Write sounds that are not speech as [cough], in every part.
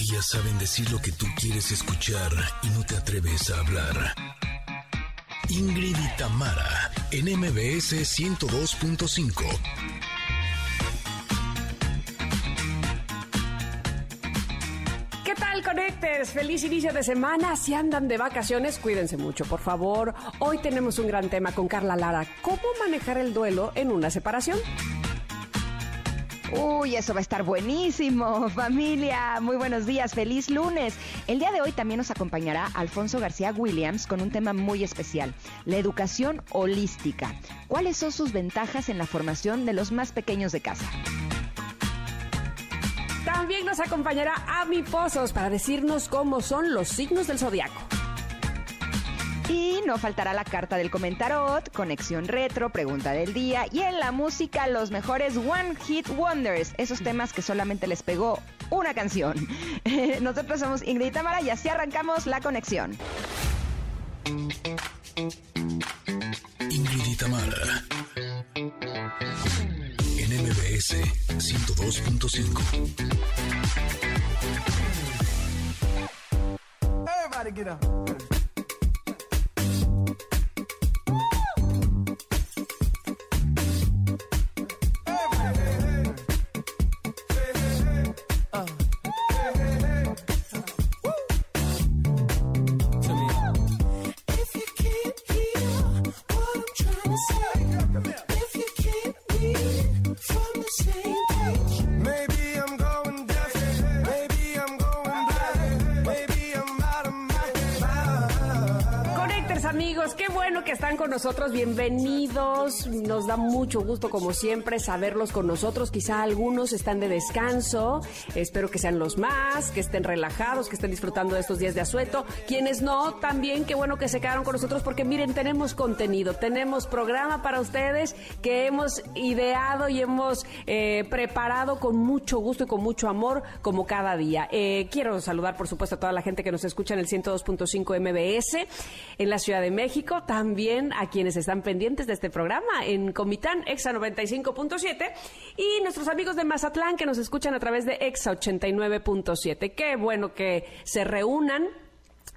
Ellas saben decir lo que tú quieres escuchar y no te atreves a hablar. Ingrid y Tamara, en MBS 102.5. ¿Qué tal, Connectors? Feliz inicio de semana. Si andan de vacaciones, cuídense mucho, por favor. Hoy tenemos un gran tema con Carla Lara. ¿Cómo manejar el duelo en una separación? Uy, eso va a estar buenísimo, [laughs] familia. Muy buenos días, feliz lunes. El día de hoy también nos acompañará Alfonso García Williams con un tema muy especial, la educación holística. ¿Cuáles son sus ventajas en la formación de los más pequeños de casa? También nos acompañará Ami Pozos para decirnos cómo son los signos del zodiaco. Y no faltará la carta del comentarot, conexión retro, pregunta del día y en la música los mejores One Hit Wonders, esos temas que solamente les pegó una canción. [laughs] Nosotros somos Ingrid y Tamara y así arrancamos la conexión. Ingrid y Tamara. En MBS 102.5. Everybody get up. Nosotros. Bienvenidos. Nos da mucho gusto, como siempre, saberlos con nosotros. Quizá algunos están de descanso. Espero que sean los más, que estén relajados, que estén disfrutando de estos días de asueto. Quienes no, también qué bueno que se quedaron con nosotros porque miren, tenemos contenido, tenemos programa para ustedes que hemos ideado y hemos eh, preparado con mucho gusto y con mucho amor como cada día. Eh, quiero saludar, por supuesto, a toda la gente que nos escucha en el 102.5 MBS en la Ciudad de México, también a quienes están pendientes de este programa en Comitán, EXA 95.7 y nuestros amigos de Mazatlán que nos escuchan a través de EXA 89.7. Qué bueno que se reúnan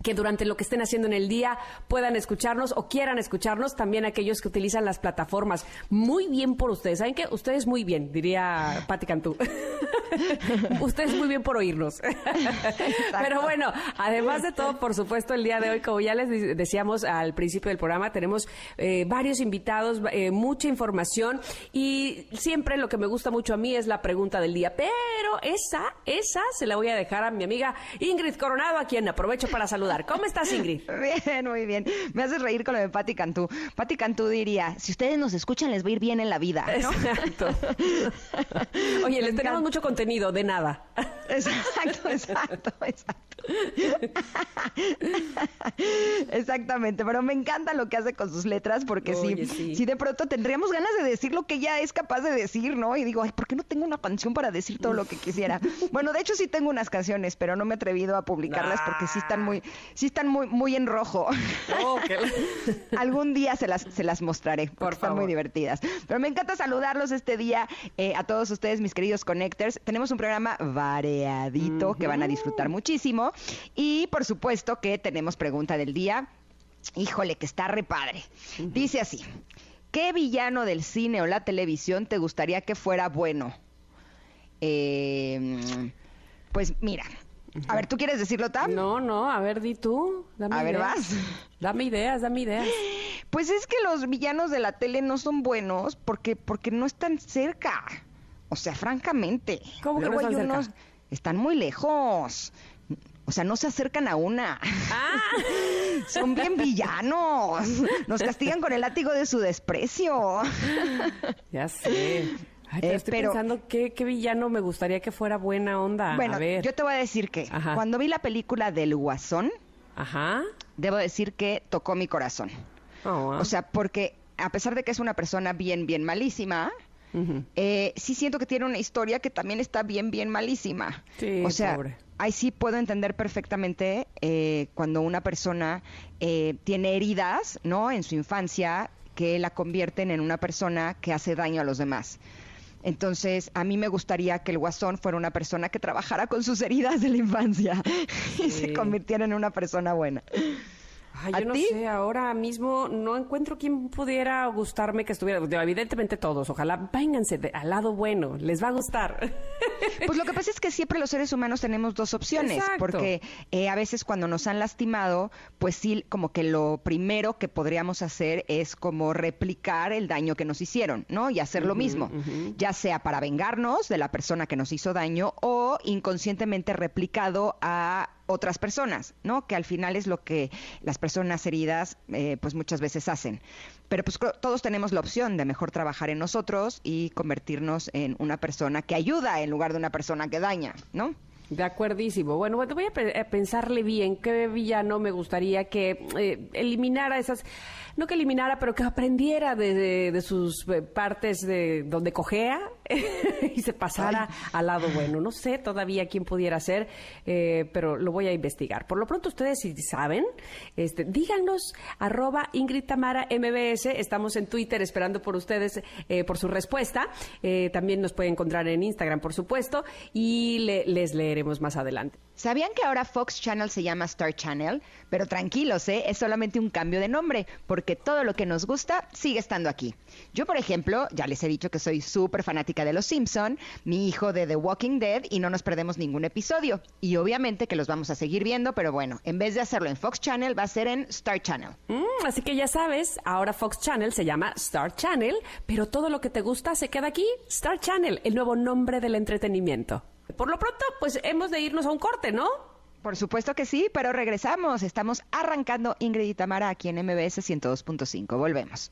que durante lo que estén haciendo en el día puedan escucharnos o quieran escucharnos, también aquellos que utilizan las plataformas. Muy bien por ustedes. ¿Saben qué? Ustedes muy bien, diría Patti Cantú. [laughs] ustedes muy bien por oírnos. [laughs] Pero bueno, además de todo, por supuesto, el día de hoy, como ya les de- decíamos al principio del programa, tenemos eh, varios invitados, eh, mucha información y siempre lo que me gusta mucho a mí es la pregunta del día. Pero esa, esa se la voy a dejar a mi amiga Ingrid Coronado, a quien aprovecho para saludar. ¿Cómo estás, Ingrid? [laughs] Bien, muy bien. Me haces reír con lo de Patti Cantú. Patti Cantú diría, si ustedes nos escuchan les va a ir bien en la vida, ¿no? Exacto. [laughs] Oye, les tenemos mucho contenido, de nada. Exacto, exacto, exacto. [laughs] Exactamente, pero me encanta lo que hace con sus letras porque Oye, sí, de pronto tendríamos ganas de decir lo que ella es capaz de decir, ¿no? Y digo, ay, ¿por qué no tengo una canción para decir todo lo que quisiera? Bueno, de hecho sí tengo unas canciones, pero no me he atrevido a publicarlas porque sí están muy, sí están muy, muy en rojo. [laughs] Oh, qué- [laughs] Algún día se las, se las mostraré, porque Por están favor. muy divertidas. Pero me encanta saludarlos este día eh, a todos ustedes, mis queridos connectors. Tenemos un programa variadito que van a disfrutar muchísimo. Y por supuesto que tenemos pregunta del día. Híjole, que está re padre. Dice así: ¿Qué villano del cine o la televisión te gustaría que fuera bueno? Eh, pues mira. A ver, ¿tú quieres decirlo, Tam? No, no, a ver, di tú. Dame A ver, ideas. vas. Dame ideas, dame ideas. Pues es que los villanos de la tele no son buenos porque, porque no están cerca. O sea, francamente. ¿Cómo que no están cerca? unos- Están muy lejos. O sea, no se acercan a una. Ah, [laughs] Son bien villanos. Nos castigan con el látigo de su desprecio. ya sé. Ay, pero Eh, estoy pero- pensando qué, qué villano me gustaría que fuera buena onda. Bueno, a ver. yo te voy a decir que Ajá. cuando vi la película del Guasón, Ajá. debo decir que tocó mi corazón. Oh, O sea, porque a pesar de que es una persona bien, bien malísima, eh, sí siento que tiene una historia que también está bien, bien malísima. Sí, o sea, pobre. ahí sí puedo entender perfectamente eh, cuando una persona eh, tiene heridas, ¿no? En su infancia que la convierten en una persona que hace daño a los demás. Entonces, a mí me gustaría que el guasón fuera una persona que trabajara con sus heridas de la infancia [laughs] y se convirtiera en una persona buena. Ay, ¿A yo no ti? sé, ahora mismo no encuentro quién pudiera gustarme que estuviera. Evidentemente todos, ojalá vénganse de- al lado bueno, les va a gustar. [laughs] Pues lo que pasa es que siempre los seres humanos tenemos dos opciones, Exacto. porque eh, a veces cuando nos han lastimado, pues sí, como que lo primero que podríamos hacer es como replicar el daño que nos hicieron, ¿no? Y hacer lo mismo, ya sea para vengarnos de la persona que nos hizo daño o inconscientemente replicado a otras personas, ¿no? Que al final es lo que las personas heridas, eh, pues muchas veces hacen. Pero pues todos tenemos la opción de mejor trabajar en nosotros y convertirnos en una persona que ayuda en lugar de una persona que daña, ¿no? De acuerdísimo. Bueno, bueno, voy a, pe- a pensarle bien qué villano me gustaría que eh, eliminara esas, no que eliminara, pero que aprendiera de, de- de sus eh, partes de donde cojea [laughs] y se pasara al lado bueno. No sé todavía quién pudiera ser, eh, pero lo voy a investigar. Por lo pronto ustedes si saben, este, díganos arroba Ingrid Tamara MBS. Estamos en Twitter esperando por ustedes eh, por su respuesta. Eh, también nos pueden encontrar en Instagram, por supuesto, y le- les leeremos más adelante. ¿Sabían que ahora Fox Channel se llama Star Channel? Pero tranquilos, ¿eh? es solamente un cambio de nombre, porque todo lo que nos gusta sigue estando aquí. Yo, por ejemplo, ya les he dicho que soy súper fanática de Los Simpson, mi hijo de The Walking Dead, y no nos perdemos ningún episodio. Y obviamente que los vamos a seguir viendo, pero bueno, en vez de hacerlo en Fox Channel, va a ser en Star Channel. Mm, así que ya sabes, ahora Fox Channel se llama Star Channel, pero todo lo que te gusta se queda aquí, Star Channel, el nuevo nombre del entretenimiento. Por lo pronto, pues hemos de irnos a un corte, ¿no? Por supuesto que sí, pero regresamos. Estamos arrancando Ingrid y Tamara aquí en MBS 102.5. Volvemos.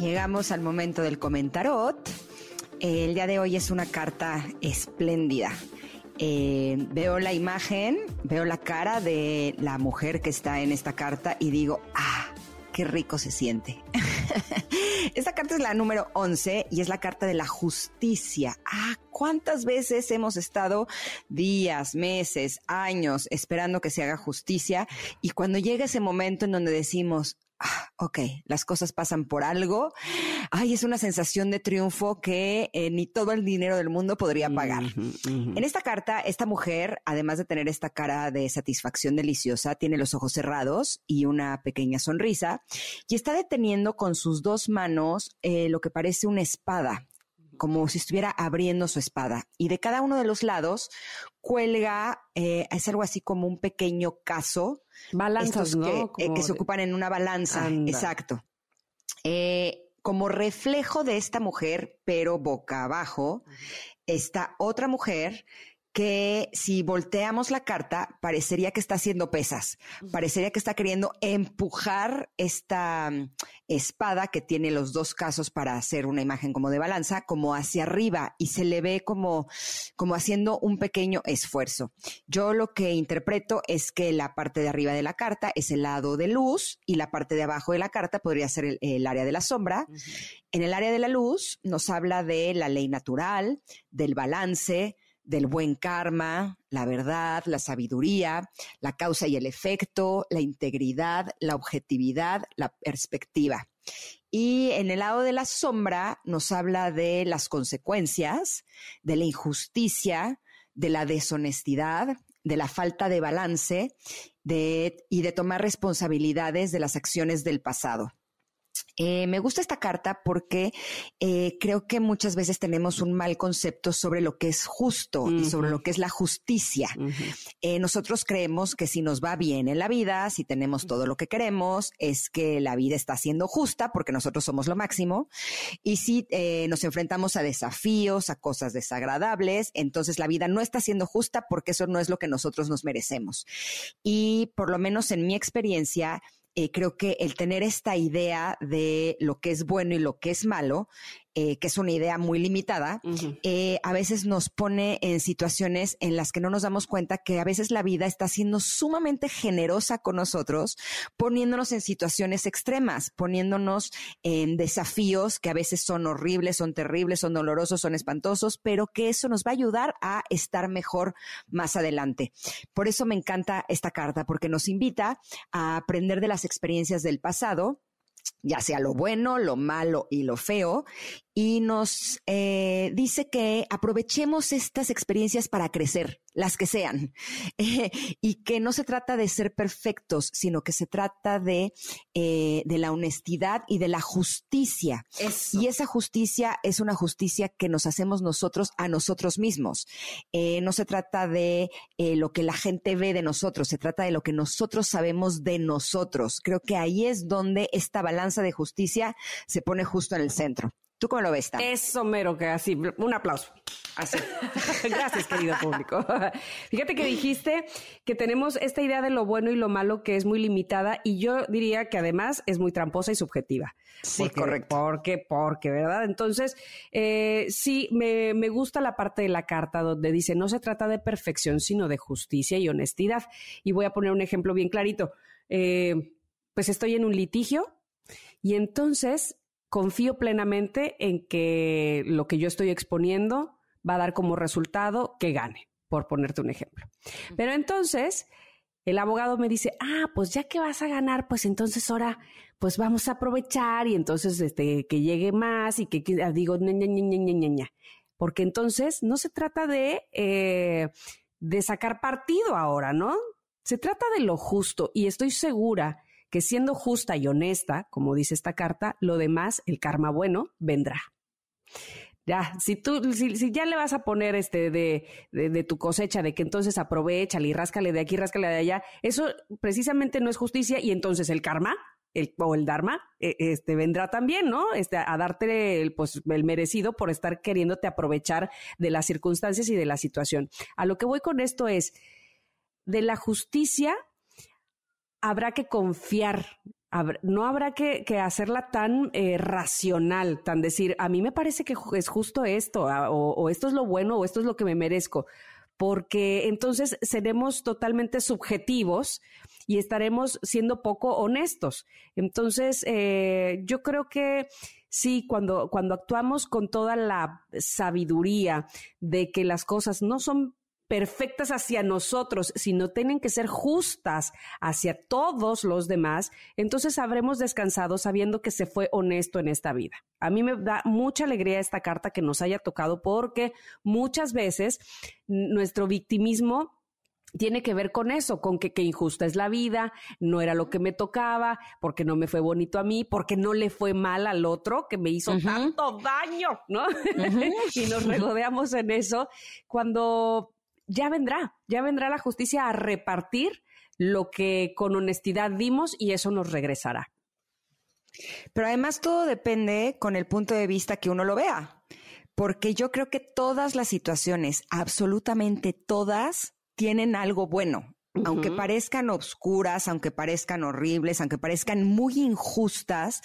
Llegamos al momento del comentarot. El día de hoy es una carta espléndida. Eh, veo la imagen, veo la cara de la mujer que está en esta carta y digo, ah, qué rico se siente. [laughs] esta carta es la número 11 y es la carta de la justicia. Ah, ¿cuántas veces hemos estado días, meses, años esperando que se haga justicia? Y cuando llega ese momento en donde decimos, ah, ok, las cosas pasan por algo, ay, es una sensación de triunfo que eh, ni todo el dinero del mundo podría pagar. En esta carta, esta mujer, además de tener esta cara de satisfacción deliciosa, tiene los ojos cerrados y una pequeña sonrisa y está deteniendo con sus dos manos eh, lo que parece una espada como si estuviera abriendo su espada. Y de cada uno de los lados cuelga, eh, es algo así como un pequeño caso. Balanzas, que, eh, que se ocupan en una balanza. Anda. Exacto. Eh, como reflejo de esta mujer, pero boca abajo, está otra mujer que si volteamos la carta parecería que está haciendo pesas, parecería que está queriendo empujar esta mm, espada que tiene los dos casos para hacer una imagen como de balanza, como hacia arriba y se le ve como, como haciendo un pequeño esfuerzo. Yo lo que interpreto es que la parte de arriba de la carta es el lado de luz y la parte de abajo de la carta podría ser el, el área de la sombra. En el área de la luz nos habla de la ley natural, del balance, del buen karma, la verdad, la sabiduría, la causa y el efecto, la integridad, la objetividad, la perspectiva. Y en el lado de la sombra nos habla de las consecuencias, de la injusticia, de la deshonestidad, de la falta de balance de, y de tomar responsabilidades de las acciones del pasado. Eh, me gusta esta carta porque eh, creo que muchas veces tenemos un mal concepto sobre lo que es justo y sobre lo que es la justicia. Eh, nosotros creemos que si nos va bien en la vida, si tenemos todo lo que queremos, es que la vida está siendo justa porque nosotros somos lo máximo. Y si nos enfrentamos a desafíos, a cosas desagradables, entonces la vida no está siendo justa porque eso no es lo que nosotros nos merecemos. Y por lo menos en mi experiencia, eh, creo que el tener esta idea de lo que es bueno y lo que es malo eh, que es una idea muy limitada, eh, a veces nos pone en situaciones en las que no nos damos cuenta que a veces la vida está siendo sumamente generosa con nosotros, poniéndonos en situaciones extremas, poniéndonos en desafíos que a veces son horribles, son terribles, son dolorosos, son espantosos, pero que eso nos va a ayudar a estar mejor más adelante. Por eso me encanta esta carta, porque nos invita a aprender de las experiencias del pasado ya sea lo bueno, lo malo y lo feo, y nos eh, dice que aprovechemos estas experiencias para crecer, las que sean, [laughs] eh, y que no se trata de ser perfectos, sino que se trata de, eh, de la honestidad y de la justicia. Y esa justicia es una justicia que nos hacemos nosotros a nosotros mismos. no se trata de lo que la gente ve de nosotros, se trata de lo que nosotros sabemos de nosotros. Creo que ahí es donde esta balanza de justicia se pone justo en el centro. ¿Tú cómo lo ves, Tam? Eso mero que así, un aplauso. Así. [laughs] Gracias, querido público. [laughs] Fíjate que dijiste que tenemos esta idea de lo bueno y lo malo que es muy limitada y yo diría que además es muy tramposa y subjetiva. Sí, correcto. Porque, porque, ¿verdad? Entonces, eh, sí, me, me gusta la parte de la carta donde dice no se trata de perfección, sino de justicia y honestidad. Y voy a poner un ejemplo bien clarito. Eh, pues estoy en un litigio y entonces confío plenamente en que lo que yo estoy exponiendo va a dar como resultado que gane, por ponerte un ejemplo. Pero entonces, el abogado me dice, ah, pues ya que vas a ganar, pues entonces ahora, pues vamos a aprovechar y entonces este, que llegue más y que, digo, ña, ña, ña, ña, porque entonces no se trata de, eh, de sacar partido ahora, ¿no? Se trata de lo justo y estoy segura que siendo justa y honesta, como dice esta carta, lo demás, el karma bueno, vendrá. Ya, si tú, si, ya le vas a poner este de, de, tu cosecha, de que entonces aprovechale y ráscale de aquí, ráscale de allá, eso precisamente no es justicia y entonces el karma, el, o el dharma, e, este vendrá también, ¿no? Este, a darte el, pues, el merecido por estar queriéndote aprovechar de las circunstancias y de la situación. A lo que voy con esto es, de la justicia habrá que confiar, no habrá que, hacerla tan eh, racional, tan decir, a mí me parece que es justo esto, ah, o, esto es lo bueno, o esto es lo que me merezco, porque entonces seremos totalmente subjetivos y estaremos siendo poco honestos. Entonces, eh, yo creo que sí, cuando, cuando actuamos con toda la sabiduría de que las cosas no son perfectas hacia nosotros, sino tienen que ser justas hacia todos los demás, entonces habremos descansado sabiendo que se fue honesto en esta vida. A mí me da mucha alegría esta carta que nos haya tocado porque muchas veces nuestro victimismo tiene que ver con eso, con que, injusta es la vida, no era lo que me tocaba, porque no me fue bonito a mí, porque no le fue mal al otro que me hizo tanto daño, ¿no? [laughs] y nos regodeamos en eso cuando ya vendrá, ya vendrá la justicia a repartir lo que con honestidad dimos y eso nos regresará. Pero además todo depende con el punto de vista que uno lo vea, porque yo creo que todas las situaciones, absolutamente todas, tienen algo bueno. Aunque parezcan obscuras, aunque parezcan horribles, aunque parezcan muy injustas,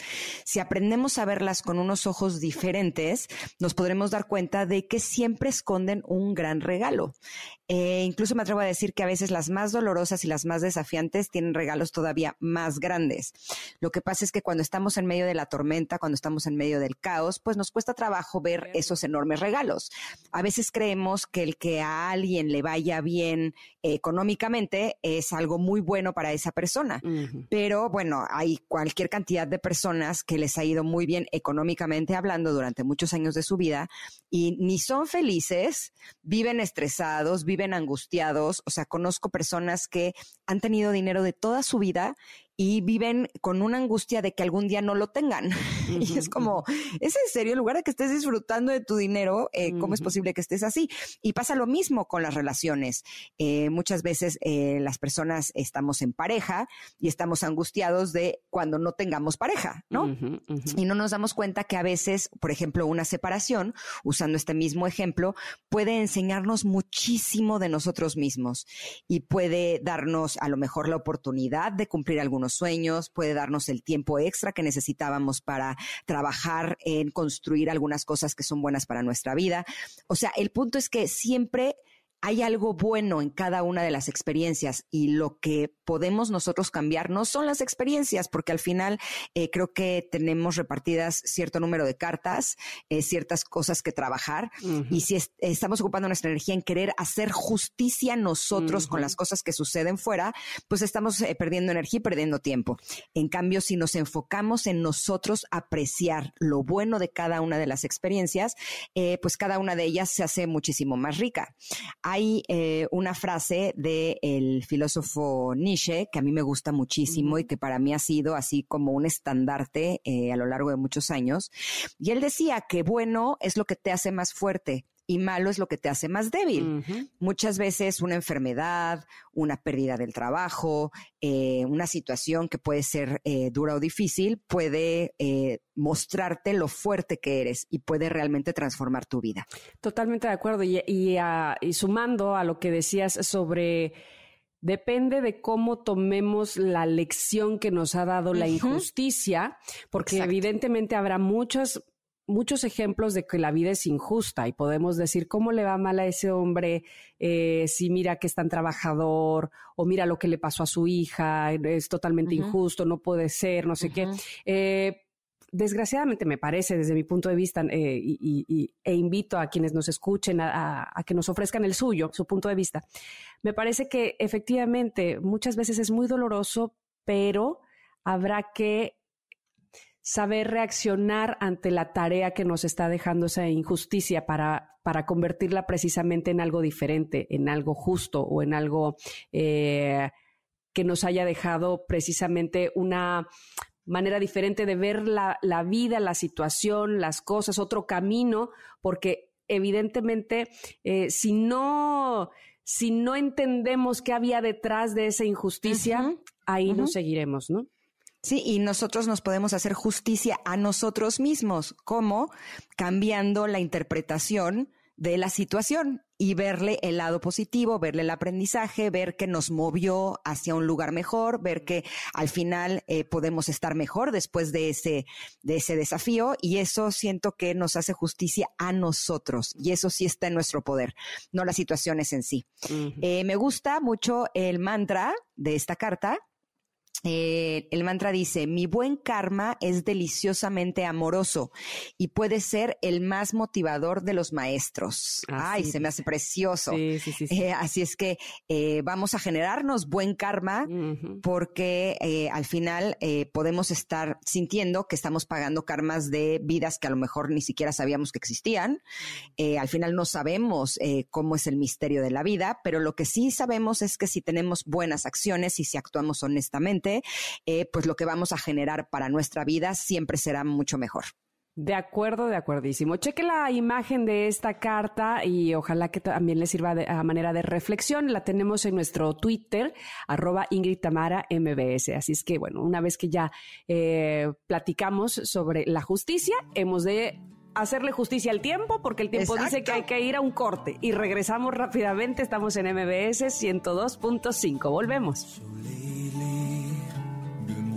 si aprendemos a verlas con unos ojos diferentes, nos podremos dar cuenta de que siempre esconden un gran regalo. Eh, incluso me atrevo a decir que a veces las más dolorosas y las más desafiantes tienen regalos todavía más grandes. Lo que pasa es que cuando estamos en medio de la tormenta, cuando estamos en medio del caos, pues nos cuesta trabajo ver esos enormes regalos. A veces creemos que el que a alguien le vaya bien eh, económicamente es algo muy bueno para esa persona. Pero bueno, hay cualquier cantidad de personas que les ha ido muy bien económicamente hablando durante muchos años de su vida y ni son felices, viven estresados, viven angustiados. O sea, conozco personas que han tenido dinero de toda su vida y viven con una angustia de que algún día no lo tengan. [laughs] y es como, ¿es en serio? En lugar de que estés disfrutando de tu dinero, eh, ¿cómo es posible que estés así? Y pasa lo mismo con las relaciones. Eh, muchas veces eh, las personas estamos en pareja y estamos angustiados de cuando no tengamos pareja, ¿no? Y no nos damos cuenta que a veces, por ejemplo, una separación, usando este mismo ejemplo, puede enseñarnos muchísimo de nosotros mismos y puede darnos a lo mejor la oportunidad de cumplir algunos sueños, puede darnos el tiempo extra que necesitábamos para trabajar en construir algunas cosas que son buenas para nuestra vida. O sea, el punto es que siempre hay algo bueno en cada una de las experiencias y lo que podemos nosotros cambiar no son las experiencias, porque al final eh, creo que tenemos repartidas cierto número de cartas, eh, ciertas cosas que trabajar y si estamos ocupando nuestra energía en querer hacer justicia nosotros con las cosas que suceden fuera, pues estamos eh, perdiendo energía y perdiendo tiempo. En cambio, si nos enfocamos en nosotros apreciar lo bueno de cada una de las experiencias, pues cada una de ellas se hace muchísimo más rica. hay eh, una frase del filósofo Nietzsche que a mí me gusta muchísimo y que para mí ha sido así como un estandarte eh, a lo largo de muchos años. Y él decía que bueno es lo que te hace más fuerte, y malo es lo que te hace más débil. Muchas veces una enfermedad, una pérdida del trabajo, eh, una situación que puede ser eh, dura o difícil, puede eh, mostrarte lo fuerte que eres y puede realmente transformar tu vida. Totalmente de acuerdo. Y, sumando a lo que decías sobre... Depende de cómo tomemos la lección que nos ha dado la injusticia, porque evidentemente habrá muchas muchos ejemplos de que la vida es injusta y podemos decir cómo le va mal a ese hombre eh, si mira que es tan trabajador o mira lo que le pasó a su hija, es totalmente injusto, no puede ser, no sé qué. Eh, desgraciadamente me parece desde mi punto de vista eh, y, e invito a quienes nos escuchen a, que nos ofrezcan el suyo, su punto de vista. Me parece que efectivamente muchas veces es muy doloroso, pero habrá que saber reaccionar ante la tarea que nos está dejando esa injusticia para, para convertirla precisamente en algo diferente, en algo justo o en algo eh, que nos haya dejado precisamente una manera diferente de ver la, vida, la situación, las cosas, otro camino, porque evidentemente eh, si no si no entendemos qué había detrás de esa injusticia, ahí nos seguiremos, ¿no? Sí, y nosotros nos podemos hacer justicia a nosotros mismos, como cambiando la interpretación de la situación y verle el lado positivo, verle el aprendizaje, ver que nos movió hacia un lugar mejor, ver que al final eh, podemos estar mejor después de ese, de ese desafío y eso siento que nos hace justicia a nosotros y eso sí está en nuestro poder, no las situaciones en sí. Eh, me gusta mucho el mantra de esta carta eh, el mantra dice, mi buen karma es deliciosamente amoroso y puede ser el más motivador de los maestros. Ay, se me hace precioso. Eh, así es que eh, vamos a generarnos buen karma porque al final podemos estar sintiendo que estamos pagando karmas de vidas que a lo mejor ni siquiera sabíamos que existían. al final no sabemos cómo es el misterio de la vida, pero lo que sí sabemos es que si tenemos buenas acciones y si actuamos honestamente, eh, pues lo que vamos a generar para nuestra vida siempre será mucho mejor. De acuerdo, de acuerdísimo. Cheque la imagen de esta carta y ojalá que también le sirva de, a manera de reflexión. La tenemos en nuestro Twitter, arroba Ingrid Tamara MBS. Así es que, bueno, una vez que ya eh, platicamos sobre la justicia, hemos de hacerle justicia al tiempo porque el tiempo dice que hay que ir a un corte y regresamos rápidamente. Estamos en MBS 102.5. Volvemos.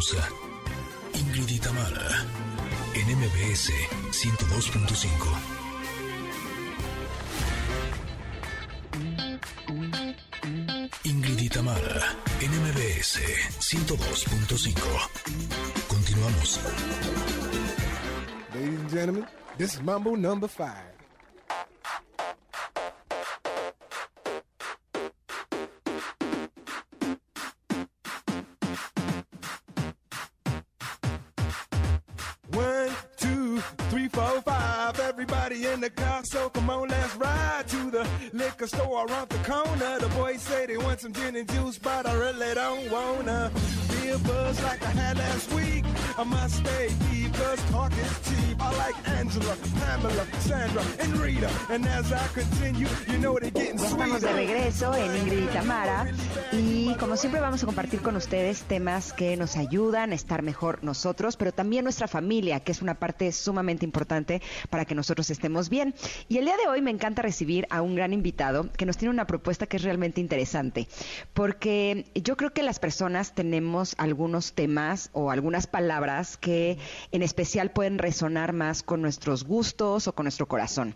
pausa. Ingrid en MBS 102.5. Ingrid y Tamara, en MBS 102.5. Continuamos. Ladies and gentlemen, this is Mambo number five. In the car, so come on, let's ride to the liquor store around the corner. The boys say they want some gin and juice, but I really don't wanna be a buzz like I had last week. I must stay deep, cause talk is cheap. I like Angela, Pamela, Sandra, and Rita. And as I continue, you know they're getting estamos de regreso en Ingrid y Tamara y como siempre vamos a compartir con ustedes temas que nos ayudan a estar mejor nosotros, pero también nuestra familia, que es una parte sumamente importante para que nosotros estemos bien. Y el día de hoy me encanta recibir a un gran invitado que nos tiene una propuesta que es realmente interesante, porque yo creo que las personas tenemos algunos temas o algunas palabras que en especial pueden resonar más con nuestros gustos o con nuestro corazón.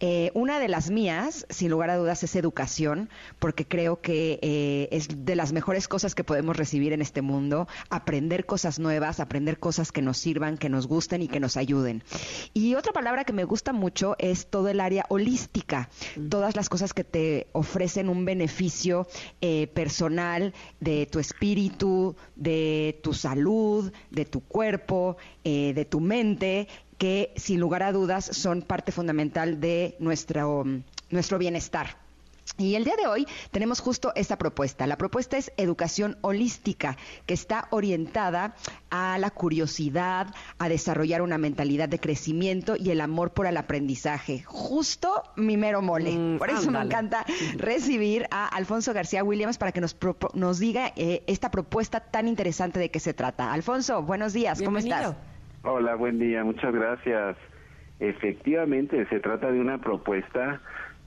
Eh, una de las mías, sin lugar a dudas, es educación, porque creo que eh, es de las mejores cosas que podemos recibir en este mundo, aprender cosas nuevas, aprender cosas que nos sirvan, que nos gusten y que nos ayuden. Y otra palabra que me gusta mucho es todo el área holística, todas las cosas que te ofrecen un beneficio eh, personal de tu espíritu, de tu salud, de tu cuerpo, eh, de tu mente, que sin lugar a dudas son parte fundamental de nuestro, nuestro bienestar. Y el día de hoy tenemos justo esta propuesta. La propuesta es educación holística, que está orientada a la curiosidad, a desarrollar una mentalidad de crecimiento y el amor por el aprendizaje. Justo mi mero mole. Mm, por eso me encanta recibir a Alfonso García Williams para que nos, propo- nos diga eh, esta propuesta tan interesante de qué se trata. Alfonso, buenos días, ¿cómo Bienvenido. estás? Hola, buen día, muchas gracias. Efectivamente, se trata de una propuesta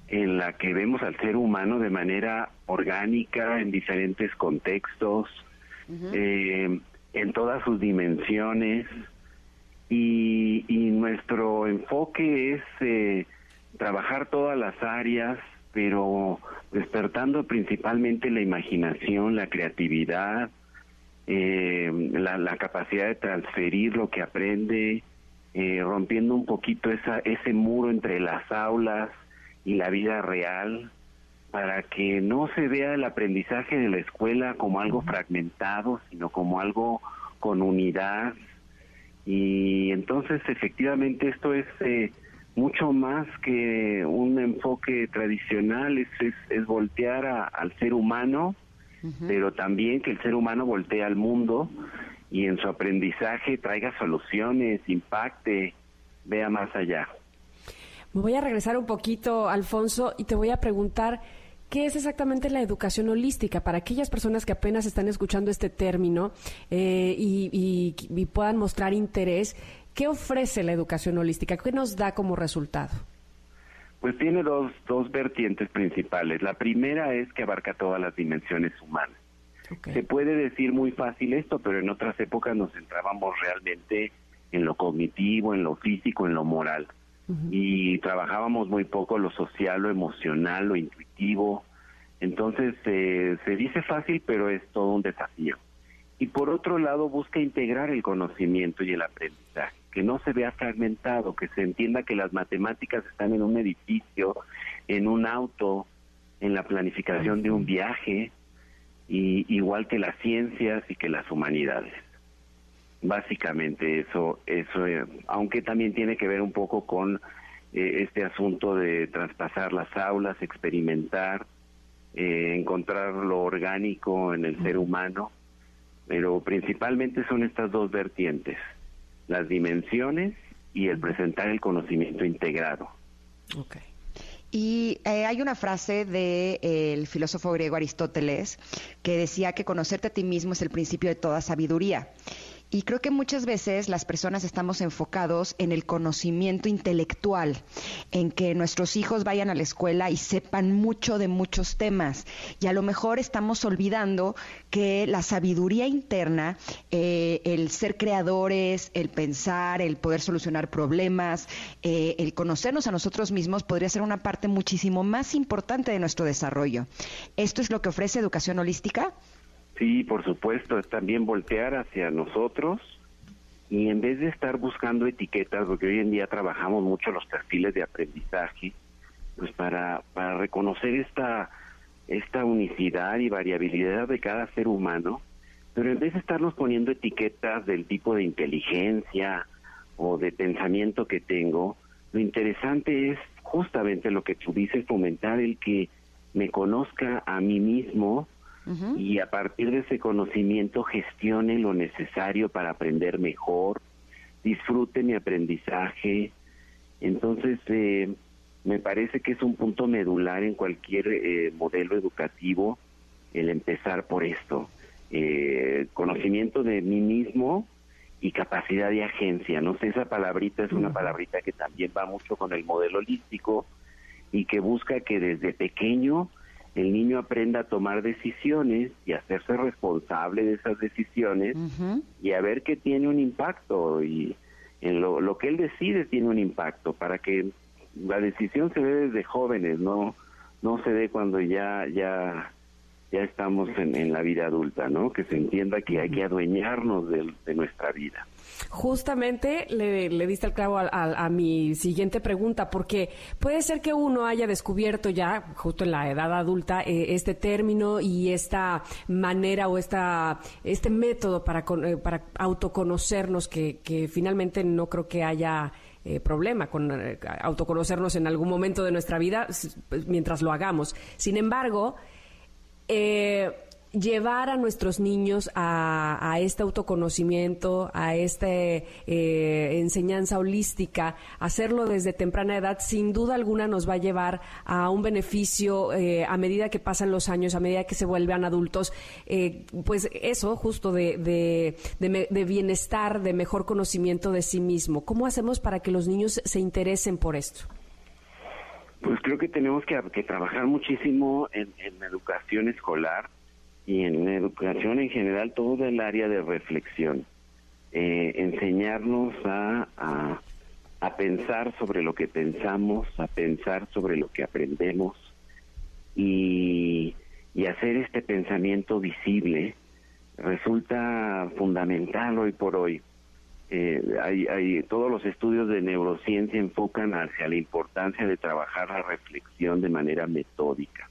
en la que vemos al ser humano de manera orgánica, en diferentes contextos, eh, en todas sus dimensiones, y, y nuestro enfoque es eh, trabajar todas las áreas, pero despertando principalmente la imaginación, la creatividad, eh, la, la capacidad de transferir lo que aprende, eh, rompiendo un poquito esa, ese muro entre las aulas y la vida real, para que no se vea el aprendizaje de la escuela como algo fragmentado, sino como algo con unidad. Y entonces efectivamente esto es eh, mucho más que un enfoque tradicional, es, es, es voltear a- al ser humano, pero también que el ser humano voltee al mundo y en su aprendizaje traiga soluciones, impacte, vea más allá. Me voy a regresar un poquito, Alfonso, y te voy a preguntar qué es exactamente la educación holística para aquellas personas que apenas están escuchando este término eh, y, y- y puedan mostrar interés. ¿Qué ofrece la educación holística? ¿Qué nos da como resultado? Pues tiene dos, dos vertientes principales. La primera es que abarca todas las dimensiones humanas. Se puede decir muy fácil esto, pero en otras épocas nos centrábamos realmente en lo cognitivo, en lo físico, en lo moral. Y trabajábamos muy poco lo social, lo emocional, lo intuitivo. Entonces eh, se dice fácil, pero es todo un desafío. y por otro lado busca integrar el conocimiento y el aprendizaje, que no se vea fragmentado, que se entienda que las matemáticas están en un edificio, en un auto, en la planificación de un viaje, y igual que las ciencias y que las humanidades. Básicamente eso, eso, eh, aunque también tiene que ver un poco con eh, este asunto de traspasar las aulas, experimentar, eh, encontrar lo orgánico en el ser humano, pero principalmente son estas dos vertientes, las dimensiones y el presentar el conocimiento integrado. Ok. Y eh, hay una frase del el filósofo griego Aristóteles que decía que conocerte a ti mismo es el principio de toda sabiduría. Y creo que muchas veces las personas estamos enfocados en el conocimiento intelectual, en que nuestros hijos vayan a la escuela y sepan mucho de muchos temas. Y a lo mejor estamos olvidando que la sabiduría interna, eh, el ser creadores, el pensar, el poder solucionar problemas, eh, el conocernos a nosotros mismos podría ser una parte muchísimo más importante de nuestro desarrollo. ¿Esto es lo que ofrece educación holística? Sí, por supuesto, es también voltear hacia nosotros y en vez de estar buscando etiquetas, porque hoy en día trabajamos mucho los perfiles de aprendizaje, pues para, para reconocer esta, esta unicidad y variabilidad de cada ser humano, pero en vez de estarnos poniendo etiquetas del tipo de inteligencia o de pensamiento que tengo, lo interesante es justamente lo que tú dices, fomentar el que me conozca a mí mismo, y a partir de ese conocimiento gestione lo necesario para aprender mejor, disfrute mi aprendizaje. Entonces, eh, me parece que es un punto medular en cualquier eh, modelo educativo el empezar por esto. Eh, conocimiento de mí mismo y capacidad de agencia. No sé, esa palabrita es una palabrita que también va mucho con el modelo holístico y que busca que desde pequeño el niño aprenda a tomar decisiones y a hacerse responsable de esas decisiones y a ver que tiene un impacto y en lo, lo que él decide tiene un impacto para que la decisión se dé desde jóvenes, no no se dé cuando ya ya ya estamos en, en la vida adulta, ¿no? Que se entienda que hay que adueñarnos de, de nuestra vida. Justamente le, le diste el clavo a, a- mi siguiente pregunta, porque puede ser que uno haya descubierto ya, justo en la edad adulta, eh, este término y esta manera o esta, este método para, eh, para autoconocernos, que, que finalmente no creo que haya eh, problema con eh, autoconocernos en algún momento de nuestra vida pues, mientras lo hagamos. Sin embargo, eh, llevar a nuestros niños a, este autoconocimiento, a esta enseñanza holística, hacerlo desde temprana edad, sin duda alguna nos va a llevar a un beneficio eh, a medida que pasan los años, a medida que se vuelvan adultos, eh, pues eso, justo de, bienestar, de mejor conocimiento de sí mismo. ¿Cómo hacemos para que los niños se interesen por esto? Pues creo que tenemos que, que trabajar muchísimo en, en educación escolar y en educación en general, todo el área de reflexión. Eh, enseñarnos a, a, pensar sobre lo que pensamos, a pensar sobre lo que aprendemos y, y hacer este pensamiento visible resulta fundamental hoy por hoy. Eh, hay, hay, todos los estudios de neurociencia enfocan hacia la importancia de trabajar la reflexión de manera metódica.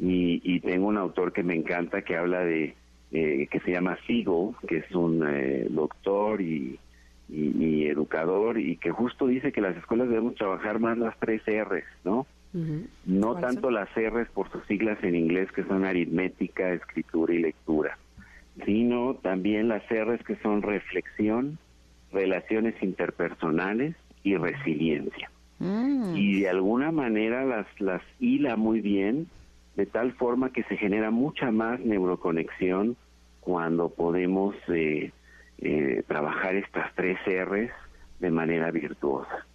Y, y tengo un autor que me encanta que habla de, eh, que se llama Siegel, que es un eh, doctor y, y, y educador, y que justo dice que las escuelas debemos trabajar más las tres R's, ¿no? No ¿Cuáles tanto las R's por sus siglas en inglés que son aritmética, escritura y lectura, sino también las R's que son reflexión, relaciones interpersonales y resiliencia. Y de alguna manera las, las hila muy bien, de tal forma que se genera mucha más neuroconexión cuando podemos eh, eh, trabajar estas tres R's de manera virtuosa.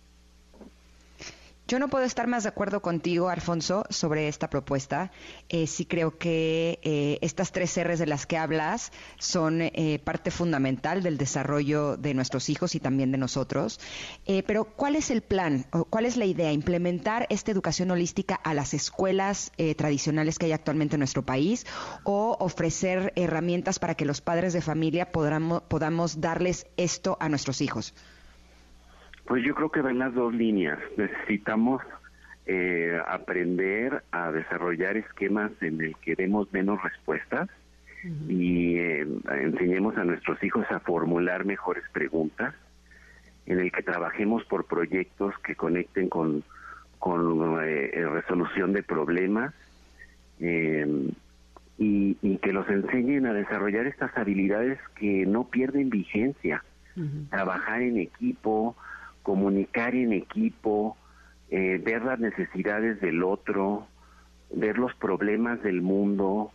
Yo no puedo estar más de acuerdo contigo, Alfonso, sobre esta propuesta. Eh, sí creo que eh, estas tres R's de las que hablas son eh, parte fundamental del desarrollo de nuestros hijos y también de nosotros. Eh, pero, ¿cuál es el plan? o ¿Cuál es la idea? ¿Implementar esta educación holística a las escuelas eh, tradicionales que hay actualmente en nuestro país o ofrecer herramientas para que los padres de familia podamos, podamos darles esto a nuestros hijos? Pues yo creo que va en las dos líneas. Necesitamos eh, aprender a desarrollar esquemas en el que demos menos respuestas y eh, enseñemos a nuestros hijos a formular mejores preguntas, en el que trabajemos por proyectos que conecten con, con eh, eh, resolución de problemas eh, y, y que los enseñen a desarrollar estas habilidades que no pierden vigencia. Trabajar en equipo, comunicar en equipo, eh, ver las necesidades del otro, ver los problemas del mundo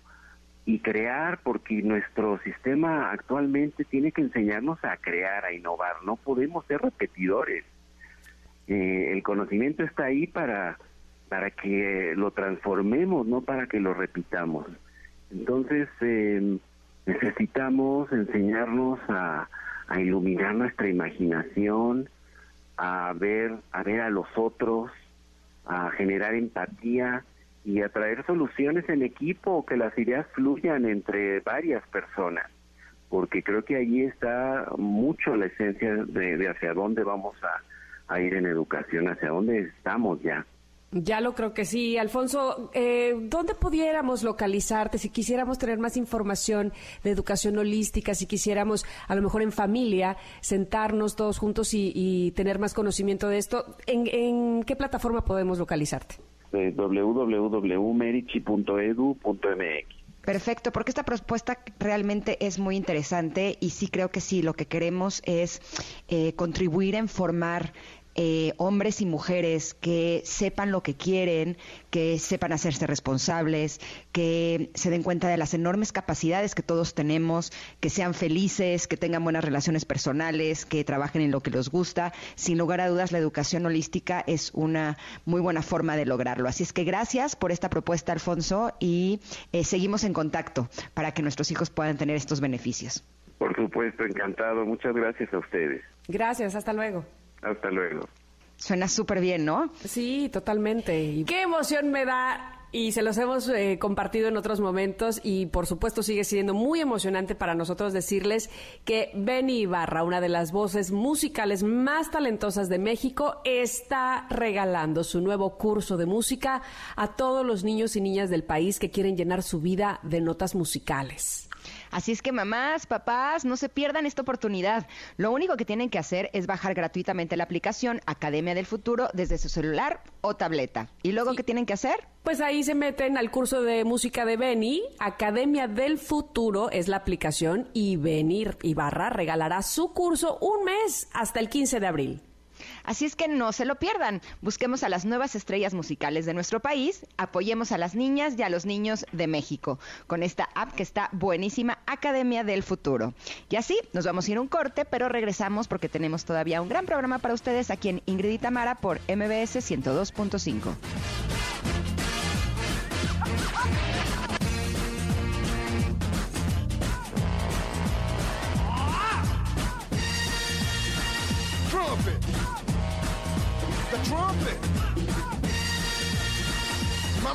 y crear, porque nuestro sistema actualmente tiene que enseñarnos a crear, a innovar, no podemos ser repetidores. Eh, el conocimiento está ahí para, para que lo transformemos, no para que lo repitamos. Entonces, eh, necesitamos enseñarnos a, a iluminar nuestra imaginación, a ver, a ver a los otros, a generar empatía y a traer soluciones en equipo, que las ideas fluyan entre varias personas, porque creo que ahí está mucho la esencia de, de hacia dónde vamos a, a ir en educación, hacia dónde estamos ya. Ya lo creo que sí. Alfonso, eh, ¿dónde pudiéramos localizarte si quisiéramos tener más información de educación holística, si quisiéramos a lo mejor en familia sentarnos todos juntos y, y tener más conocimiento de esto? ¿En, en qué plataforma podemos localizarte? Eh, www.merichi.edu.mx Perfecto, porque esta propuesta realmente es muy interesante y sí creo que sí, lo que queremos es eh, contribuir en formar eh, hombres y mujeres que sepan lo que quieren, que sepan hacerse responsables, que se den cuenta de las enormes capacidades que todos tenemos, que sean felices, que tengan buenas relaciones personales, que trabajen en lo que les gusta. Sin lugar a dudas, la educación holística es una muy buena forma de lograrlo. Así es que gracias por esta propuesta, Alfonso, y eh, seguimos en contacto para que nuestros hijos puedan tener estos beneficios. Por supuesto, encantado. Muchas gracias a ustedes. Gracias, hasta luego. Hasta luego. Suena súper bien, ¿no? Sí, totalmente. Y qué emoción me da. Y se los hemos eh, compartido en otros momentos y por supuesto sigue siendo muy emocionante para nosotros decirles que Benny Ibarra, una de las voces musicales más talentosas de México, está regalando su nuevo curso de música a todos los niños y niñas del país que quieren llenar su vida de notas musicales. Así es que mamás, papás, no se pierdan esta oportunidad. Lo único que tienen que hacer es bajar gratuitamente la aplicación Academia del Futuro desde su celular o tableta. ¿Y luego qué tienen que hacer? Pues ahí se meten al curso de música de Beni, Academia del Futuro es la aplicación y Beni Ibarra regalará su curso un mes hasta el 15 de abril. Así es que no se lo pierdan. Busquemos a las nuevas estrellas musicales de nuestro país, apoyemos a las niñas y a los niños de México con esta app que está buenísima, Academia del Futuro. Y así nos vamos a ir un corte, pero regresamos porque tenemos todavía un gran programa para ustedes aquí en Ingrid y Tamara por MBS 102.5.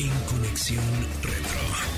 En conexión retro.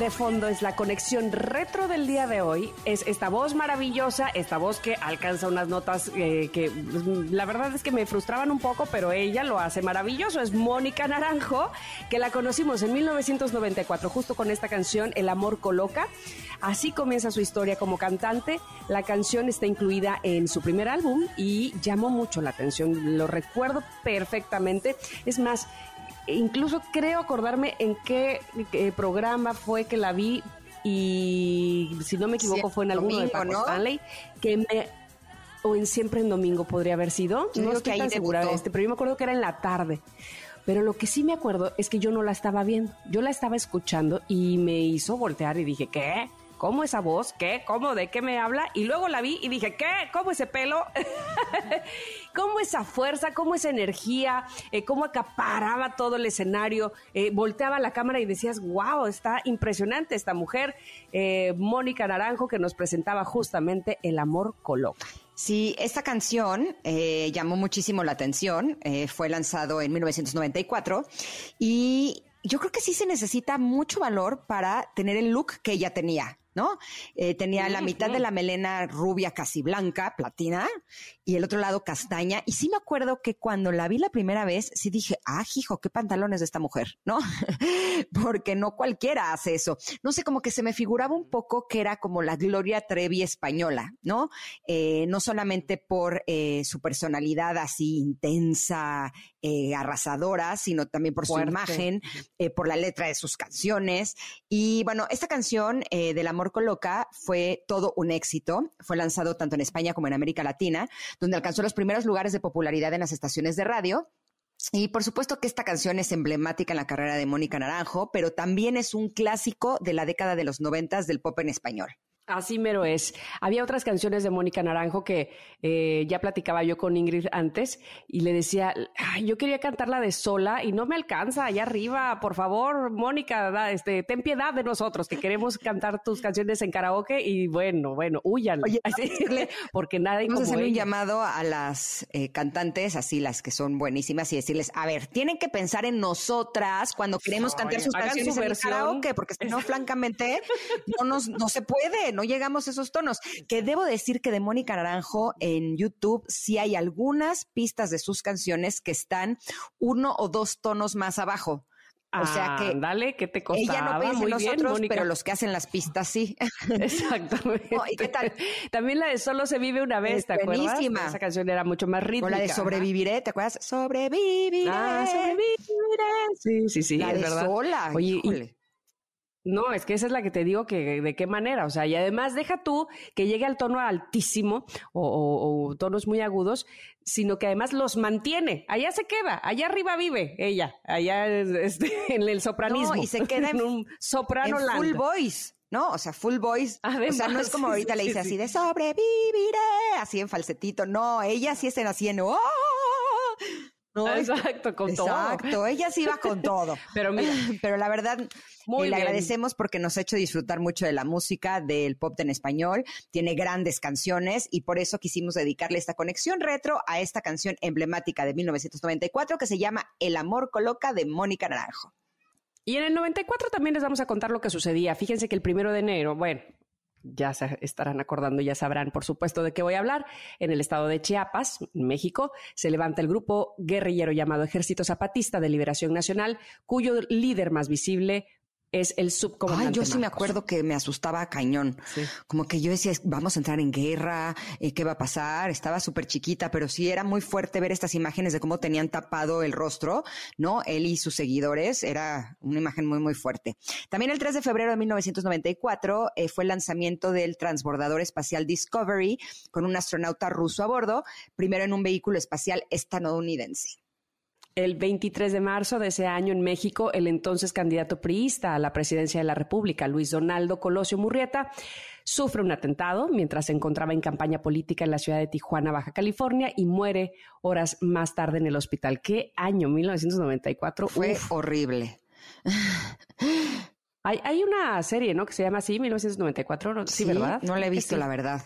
De fondo es la conexión retro del día de hoy. Es esta voz maravillosa, esta voz que alcanza unas notas eh, que pues, la verdad es que me frustraban un poco, pero ella lo hace maravilloso. Es Mónica Naranjo, que la conocimos en 1994, justo con esta canción El amor coloca. Así comienza su historia como cantante. La canción está incluida en su primer álbum y llamó mucho la atención. Lo recuerdo perfectamente. Es más, incluso creo acordarme en qué, eh, programa fue que la vi y si no me equivoco Sí, fue en alguno de Paco ¿no? Stanley que me o en siempre en domingo podría haber sido Yo no estoy que tan segura de este pero yo me acuerdo que era en la tarde pero lo que sí me acuerdo es que yo no la estaba viendo yo la estaba escuchando y me hizo voltear y dije ¿qué? ¿Cómo esa voz? ¿Qué? ¿Cómo? ¿De qué me habla? Y luego la vi y dije, ¿qué? ¿Cómo ese pelo? [laughs] ¿Cómo esa fuerza? ¿Cómo esa energía? Eh, ¿Cómo acaparaba todo el escenario? Eh, volteaba la cámara y decías, wow, está impresionante esta mujer, eh, Mónica Naranjo, que nos presentaba justamente El amor coloca. Sí, esta canción llamó muchísimo la atención, fue lanzado en 1994 y yo creo que sí se necesita mucho valor para tener el look que ella tenía. ¿No? Eh, tenía la mitad de la melena rubia casi blanca, platina, y el otro lado castaña. Y sí me acuerdo que cuando la vi la primera vez, sí dije, ah, hijo, qué pantalones de esta mujer, ¿no? [laughs] Porque no cualquiera hace eso. No sé, como que se me figuraba un poco que era como la Gloria Trevi española, ¿no? Eh, no solamente por eh, su personalidad así intensa, eh, arrasadora, sino también por Fuerte. su imagen, por la letra de sus canciones. Y bueno, esta canción del amor coloca fue todo un éxito. Fue lanzado tanto en España como en América Latina, donde alcanzó los primeros lugares de popularidad en las estaciones de radio. Y por supuesto que esta canción es emblemática en la carrera de Mónica Naranjo, pero también es un clásico de la década de los noventas del pop en español. Así mero es. Había otras canciones de Mónica Naranjo que eh, ya platicaba yo con Ingrid antes y le decía, "Ay, yo quería cantarla de sola y no me alcanza allá arriba. Por favor, Mónica, da- este, ten piedad de nosotros que queremos cantar tus [laughs] canciones en karaoke y bueno, bueno, huyan. [laughs] Porque nadie Vamos a hacer un llamado a las eh, cantantes, así las que son buenísimas, y decirles, a ver, tienen que pensar en nosotras cuando queremos Ay, cantar sus canciones su en karaoke, porque si no, [laughs] francamente, no, nos, no se puede, no llegamos a esos tonos. Que debo decir que de Mónica Naranjo en YouTube sí hay algunas pistas de sus canciones que están uno o dos tonos más abajo. O sea que Dale, ¿qué te costaba? ella no bien, nosotros, Mónica. pero los que hacen las pistas sí. [laughs] Exactamente. No, ¿y qué tal? También la de Solo se vive una vez, Es ¿te acuerdas? buenísima. Esa canción era mucho más O rítmica. la de sobreviviré, ¿te acuerdas? Sobreviviré. Ah, sobreviviré. Sí, sí, sí, la es de verdad. sola. Oye. No, es que esa es la que te digo que de qué manera, o sea, y además deja tú que llegue al tono altísimo o, o- o tonos muy agudos, sino que además los mantiene. Allá se queda, allá arriba vive ella, allá este, [laughs] en el sopranismo. No, y se queda [laughs] en- un soprano en full voice, ¿no? O sea, full voice. o sea, no es como [laughs] ahorita sí, le dice sí, así sí. de sobreviviré, así en falsetito. No, ella sí está así en... ¡Oh! No, [laughs] es- Exacto, con todo. Exacto, ella sí va con todo. [laughs] Pero mira, [laughs] Pero la verdad, Muy eh, le agradecemos porque nos ha hecho disfrutar mucho de la música, del pop en español. Tiene grandes canciones y por eso quisimos dedicarle esta conexión retro a esta canción emblemática de 1994 que se llama El amor coloca de Mónica Naranjo. Y en el 94 también les vamos a contar lo que sucedía. Fíjense que el primero de enero, bueno, ya se estarán acordando, ya sabrán, por supuesto, de qué voy a hablar. En el estado de Chiapas, México, se levanta el grupo guerrillero llamado Ejército Zapatista de Liberación Nacional, cuyo líder más visible es el Ay, subcomandante. yo sí me acuerdo que me asustaba cañón. Sí. Como que yo decía, vamos a entrar en guerra, eh, ¿qué va a pasar? Estaba súper chiquita, pero sí era muy fuerte ver estas imágenes de cómo tenían tapado el rostro, ¿no? Él y sus seguidores. Era una imagen muy, muy fuerte. También el 3 de febrero de 1994 eh, fue el lanzamiento del transbordador espacial Discovery con un astronauta ruso a bordo, primero en un vehículo espacial estadounidense. El 23 de marzo de ese año en México, el entonces candidato priista a la presidencia de la República, Luis Donaldo Colosio Murrieta, sufre un atentado mientras se encontraba en campaña política en la ciudad de Tijuana, Baja California, y muere horas más tarde en el hospital. ¿Qué año? 1994. Fue Uf. horrible. Hay, hay una serie, ¿no? Que se llama así, 1994. ¿no? Sí, ¿verdad? No la he visto, sí. la verdad.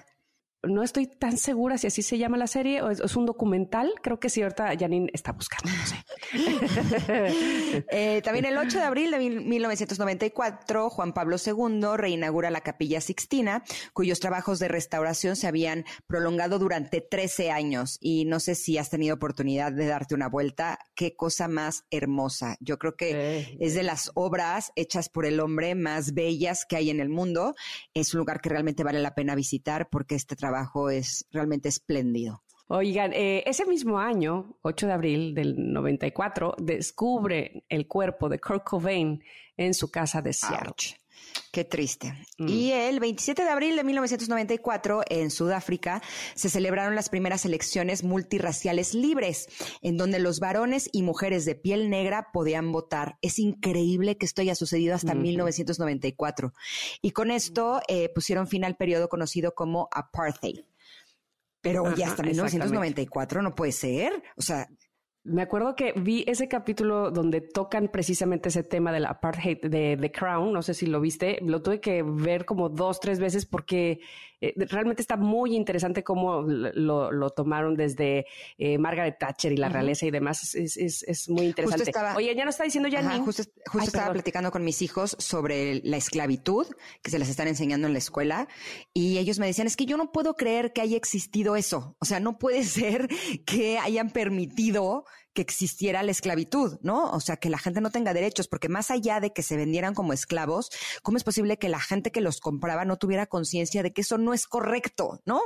No estoy tan segura si así se llama la serie o es, es un documental. Creo que sí, ahorita Janine está buscando, no sé. [laughs] Eh, también el 8 de abril de mil- 1994, Juan Pablo II reinaugura la Capilla Sixtina, cuyos trabajos de restauración se habían prolongado durante 13 años. Y no sé si has tenido oportunidad de darte una vuelta. Qué cosa más hermosa. Yo creo que es de las obras hechas por el hombre más bellas que hay en el mundo. Es un lugar que realmente vale la pena visitar porque este trabajo es realmente espléndido. Oigan, eh, ese mismo año, 8 de abril del 94, descubre el cuerpo de Kurt Cobain en su casa de Seattle. Ouch. Qué triste. Mm. Y el 27 de abril de 1994, en Sudáfrica, se celebraron las primeras elecciones multirraciales libres, en donde los varones y mujeres de piel negra podían votar. Es increíble que esto haya sucedido hasta Ujú. 1994. Y con esto eh, pusieron fin al periodo conocido como apartheid. Pero Ajá, hasta exactamente. 1994 no puede ser. O sea, Me acuerdo que vi ese capítulo donde tocan precisamente ese tema del apartheid de The Crown. No sé si lo viste. Lo tuve que ver como dos, tres veces porque eh, realmente está muy interesante cómo lo, lo tomaron desde eh, Margaret Thatcher y la realeza y demás. Es, es- es muy interesante. estaba- Oye, ya nos está diciendo. Ajá, justo justo Ay, estaba perdón. platicando con mis hijos sobre la esclavitud que se les están enseñando en la escuela y ellos me decían, es que yo no puedo creer que haya existido eso. O sea, no puede [laughs] ser que hayan permitido que existiera la esclavitud, ¿no? O sea, que la gente no tenga derechos, porque más allá de que se vendieran como esclavos, ¿cómo es posible que la gente que los compraba no tuviera conciencia de que eso no es correcto, ¿no?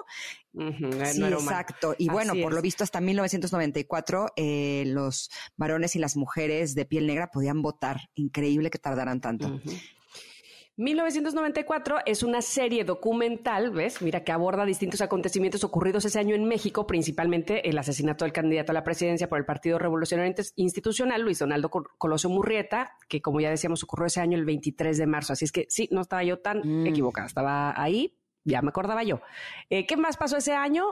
Eh, Sí, no exacto. Y bueno, Así por es. lo visto, hasta 1994, eh, los varones y las mujeres de piel negra podían votar. Increíble que tardaran tanto. 1994 es una serie documental, ¿ves? Mira, que aborda distintos acontecimientos ocurridos ese año en México, principalmente el asesinato del candidato a la presidencia por el Partido Revolucionario Institucional, Luis Donaldo Col- Colosio Murrieta, que como ya decíamos ocurrió ese año el 23 de marzo. Así es que sí, no estaba yo tan Mm. equivocada, estaba ahí, ya me acordaba yo. Eh, ¿Qué más pasó ese año?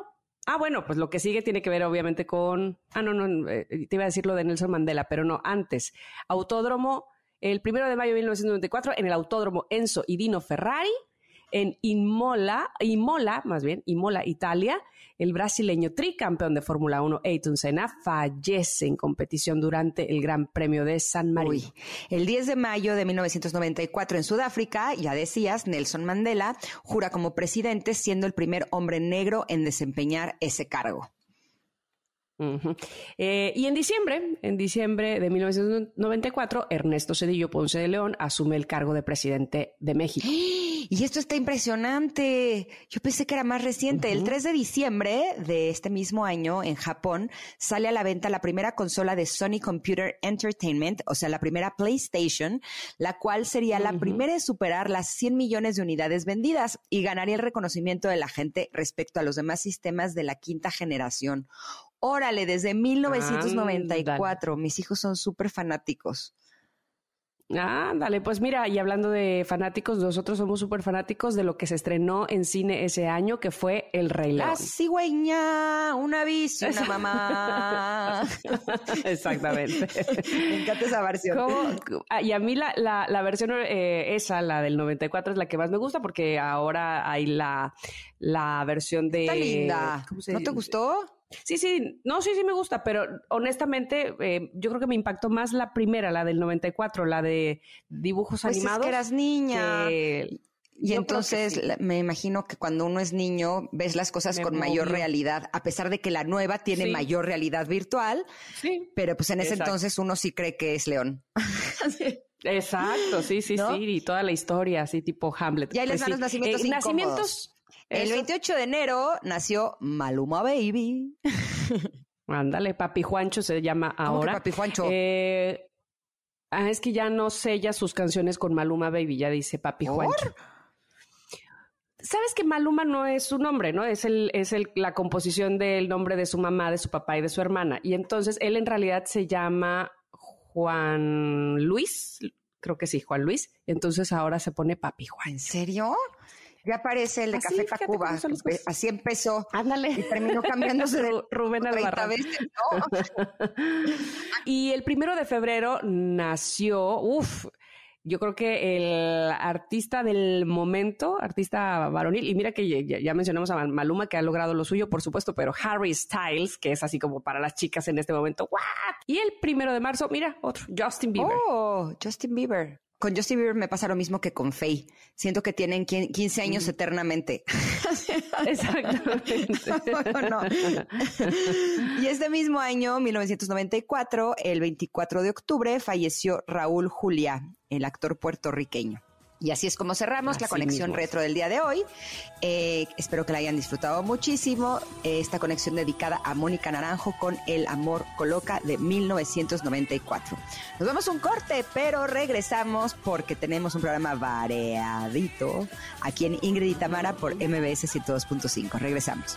Ah, bueno, pues lo que sigue tiene que ver obviamente con... Ah, no, no, eh, te iba a decir lo de Nelson Mandela, pero no, antes. Autódromo, el primero de mayo de 1994, en el Autódromo Enzo y Dino Ferrari, en Imola, Imola, más bien, Imola, Italia, el brasileño tricampeón de Fórmula 1, Ayrton Senna, fallece en competición durante el Gran Premio de San Marino. El 10 de mayo de 1994 en Sudáfrica, ya decías, Nelson Mandela jura como presidente, siendo el primer hombre negro en desempeñar ese cargo. Eh, y en diciembre, en diciembre de 1994, Ernesto Cedillo Ponce de León asume el cargo de presidente de México. [gasps] Y esto está impresionante. Yo pensé que era más reciente. El 3 de diciembre de este mismo año, en Japón, sale a la venta la primera consola de Sony Computer Entertainment, o sea, la primera PlayStation, la cual sería la primera en superar las 100 millones de unidades vendidas y ganaría el reconocimiento de la gente respecto a los demás sistemas de la quinta generación. Órale, desde 1994. Mis hijos son súper fanáticos. Ándale, pues mira, y hablando de fanáticos, nosotros somos súper fanáticos de lo que se estrenó en cine ese año, que fue El Rey León. La cigüeña, una bici, una mamá. [laughs] Exactamente. Me encanta esa versión. ¿Cómo? Ah, Y a mí la, la, la versión eh, esa, la del 94, es la que más me gusta porque ahora hay la, la versión de... Está linda. ¿cómo se ¿No te gustó? Sí, sí, no, sí, sí me gusta, pero honestamente eh, yo creo que me impactó más la primera, la del 94, la de dibujos Pues es animados. que eras niña. que- Y yo entonces sí. me imagino que cuando uno es niño ves las cosas Me con mayor realidad, a pesar de que la nueva tiene Sí. mayor realidad virtual, Sí, pero pues en ese Exacto. entonces uno sí cree que es León. [laughs] Exacto, sí, sí, ¿No? sí, y toda la historia, así tipo Hamlet. Y ahí les Pues sí. los nacimientos Eh, incómodos. nacimientos. El eso. 28 de enero nació Maluma Baby. [laughs] Ándale, Papi Juancho se llama ¿Cómo que ahora. Papi Juancho? Eh, ah, es que ya no sella sus canciones con Maluma Baby, ya dice Papi ¿Por? Juancho. Sabes que Maluma no es su nombre, ¿no? Es el, es el, la composición del nombre de su mamá, de su papá y de su hermana. Y entonces él en realidad se llama Juan Luis, creo que sí, Juan Luis. Entonces ahora se pone Papi Juan. ¿En serio? Ya aparece el de Así, Café Tacuba. Así empezó. Ándale. Y terminó cambiándose de Ru- [laughs] Rubén 30 Albarrán. veces, ¿no? [laughs] Y el primero de febrero nació, uff, yo creo que el artista del momento, artista varonil, y mira que ya, ya mencionamos a Maluma que ha logrado lo suyo, por supuesto, pero Harry Styles, que es así como para las chicas en este momento, ¿what? Y el primero de marzo, mira, otro, Justin Bieber. Oh, Justin Bieber. Con Justin Bieber me pasa lo mismo que con Faye. Siento que tienen quin- 15 años eternamente. [laughs] Exactamente. No. [laughs] Y este mismo año, 1994, el 24 de octubre, falleció Raúl Juliá, el actor puertorriqueño. Y así es como cerramos la conexión mismo retro del día de hoy. Eh, espero que la hayan disfrutado muchísimo. Eh, esta conexión dedicada a Mónica Naranjo con El Amor Coloca de 1994. Nos vamos a un corte, pero regresamos porque tenemos un programa variadito aquí en Ingrid y Tamara por MBS 102.5. Regresamos.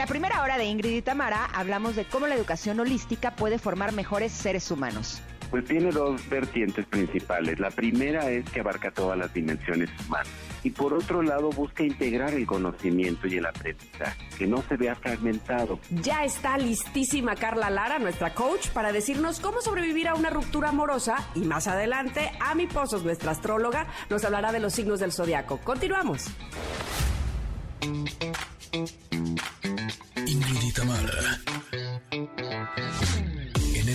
La primera hora de Ingrid y Tamara hablamos de cómo la educación holística puede formar mejores seres humanos. Pues tiene dos vertientes principales. La primera es que abarca todas las dimensiones humanas. Y por otro lado busca integrar el conocimiento y el aprendizaje, que no se vea fragmentado. Ya está listísima Carla Lara, nuestra coach, para decirnos cómo sobrevivir a una ruptura amorosa. Y más adelante, Ami Pozos, nuestra astróloga, nos hablará de los signos del zodiaco. Continuamos. Y Tamara, en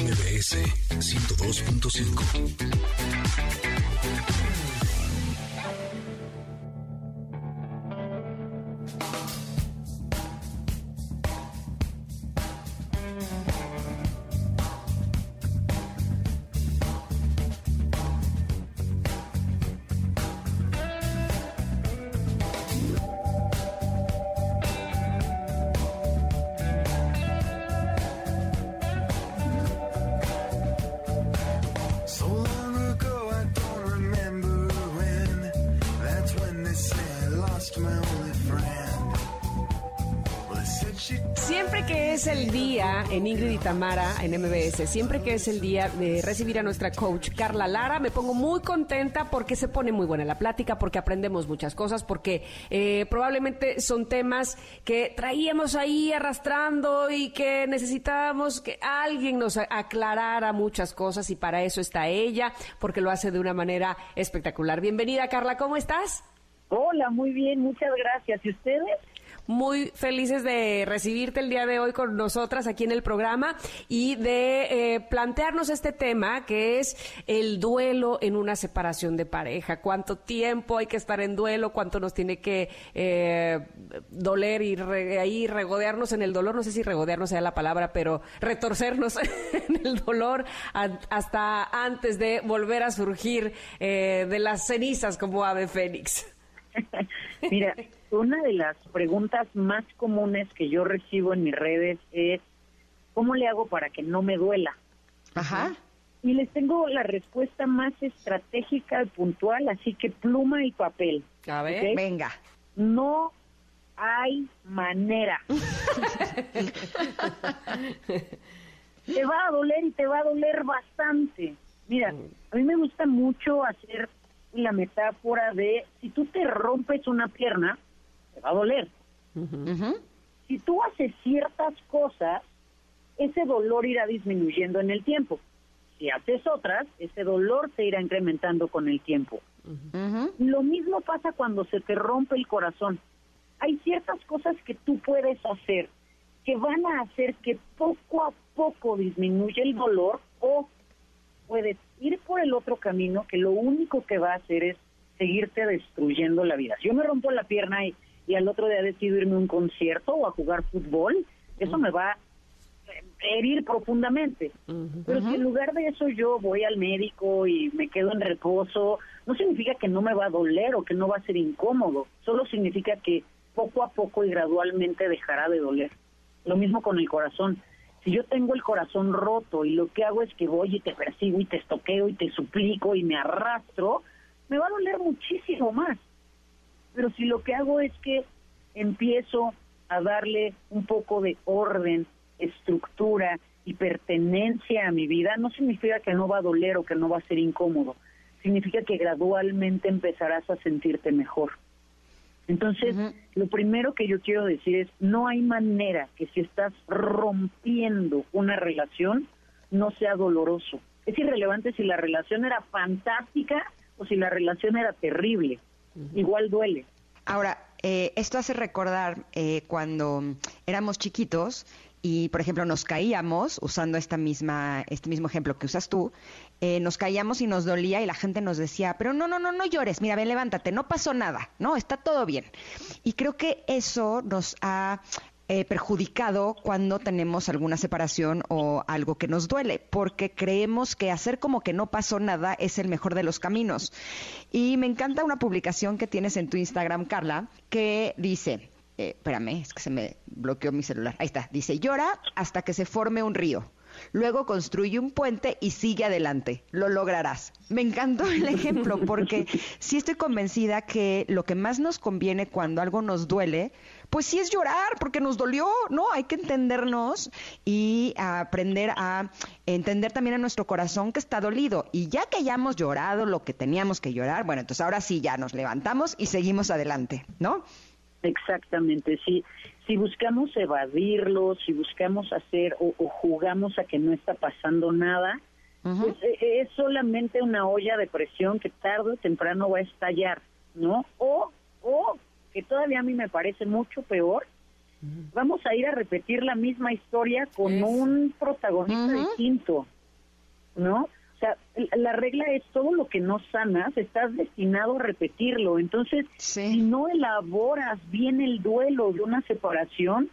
MBS 102.5. Tamara en MBS, siempre que es el día de recibir a nuestra coach Carla Lara, me pongo muy contenta porque se pone muy buena la plática, porque aprendemos muchas cosas, porque eh, probablemente son temas que traíamos ahí arrastrando y que necesitábamos que alguien nos aclarara muchas cosas y para eso está ella, porque lo hace de una manera espectacular. Bienvenida Carla, ¿cómo estás? Hola, muy bien, muchas gracias. ¿Y ustedes? Muy felices de recibirte el día de hoy con nosotras aquí en el programa y de eh, plantearnos este tema que es el duelo en una separación de pareja. ¿Cuánto tiempo hay que estar en duelo? ¿Cuánto nos tiene que eh, doler y re- ahí regodearnos en el dolor? No sé si regodearnos sea la palabra, pero retorcernos [laughs] en el dolor hasta antes de volver a surgir eh, de las cenizas como ave fénix. [laughs] Mira, una de las preguntas más comunes que yo recibo en mis redes es, ¿cómo le hago para que no me duela? Ajá. Y les tengo la respuesta más estratégica y puntual, así que pluma y papel. A ver. Venga. No hay manera. [laughs] te va a doler y te va a doler bastante. Mira, a mí me gusta mucho hacer la metáfora de si tú te rompes una pierna, te va a doler. Si tú haces ciertas cosas, ese dolor irá disminuyendo en el tiempo. Si haces otras, ese dolor se irá incrementando con el tiempo. Lo mismo pasa cuando se te rompe el corazón. Hay ciertas cosas que tú puedes hacer que van a hacer que poco a poco disminuya el dolor o puedes ir por el otro camino que lo único que va a hacer es seguirte destruyendo la vida. Si yo me rompo la pierna y, y al otro día decido irme a un concierto o a jugar fútbol, eso me va a herir profundamente. Pero si en lugar de eso yo voy al médico y me quedo en reposo, no significa que no me va a doler o que no va a ser incómodo, solo significa que poco a poco y gradualmente dejará de doler. Lo mismo con el corazón. Si yo tengo el corazón roto y lo que hago es que voy y te persigo y te estoqueo y te suplico y me arrastro, me va a doler muchísimo más. Pero si lo que hago es que empiezo a darle un poco de orden, estructura y pertenencia a mi vida, no significa que no va a doler o que no va a ser incómodo. Significa que gradualmente empezarás a sentirte mejor. Entonces, lo primero que yo quiero decir es, no hay manera que si estás rompiendo una relación, no sea doloroso. Es irrelevante si la relación era fantástica o si la relación era terrible. Igual duele. Ahora, eh, esto hace recordar eh, cuando éramos chiquitos y, por ejemplo, nos caíamos, usando esta misma, este mismo ejemplo que usas tú, eh, nos caíamos y nos dolía y la gente nos decía, pero no, no, no, no llores, mira, ven, levántate, no pasó nada, no, está todo bien. Y creo que eso nos ha eh, perjudicado cuando tenemos alguna separación o algo que nos duele, porque creemos que hacer como que no pasó nada es el mejor de los caminos. Y me encanta una publicación que tienes en tu Instagram, Carla, que dice, eh, espérame, es que se me bloqueó mi celular. Ahí está. Dice, llora hasta que se forme un río. Luego construye un puente y sigue adelante. Lo lograrás. Me encantó el ejemplo porque sí estoy convencida que lo que más nos conviene cuando algo nos duele, pues sí es llorar porque nos dolió, ¿no? Hay que entendernos y aprender a entender también a nuestro corazón que está dolido. Y ya que hayamos llorado lo que teníamos que llorar, bueno, entonces ahora sí ya nos levantamos y seguimos adelante, ¿no? Exactamente, sí. Si buscamos evadirlo, si buscamos hacer o, o jugamos a que no está pasando nada, pues eh, es solamente una olla de presión que tarde o temprano va a estallar, ¿no? O, o que todavía a mí me parece mucho peor, vamos a ir a repetir la misma historia con un protagonista distinto, ¿no? O sea, la regla es todo lo que no sanas, estás destinado a repetirlo. Entonces, Sí. si no elaboras bien el duelo de una separación,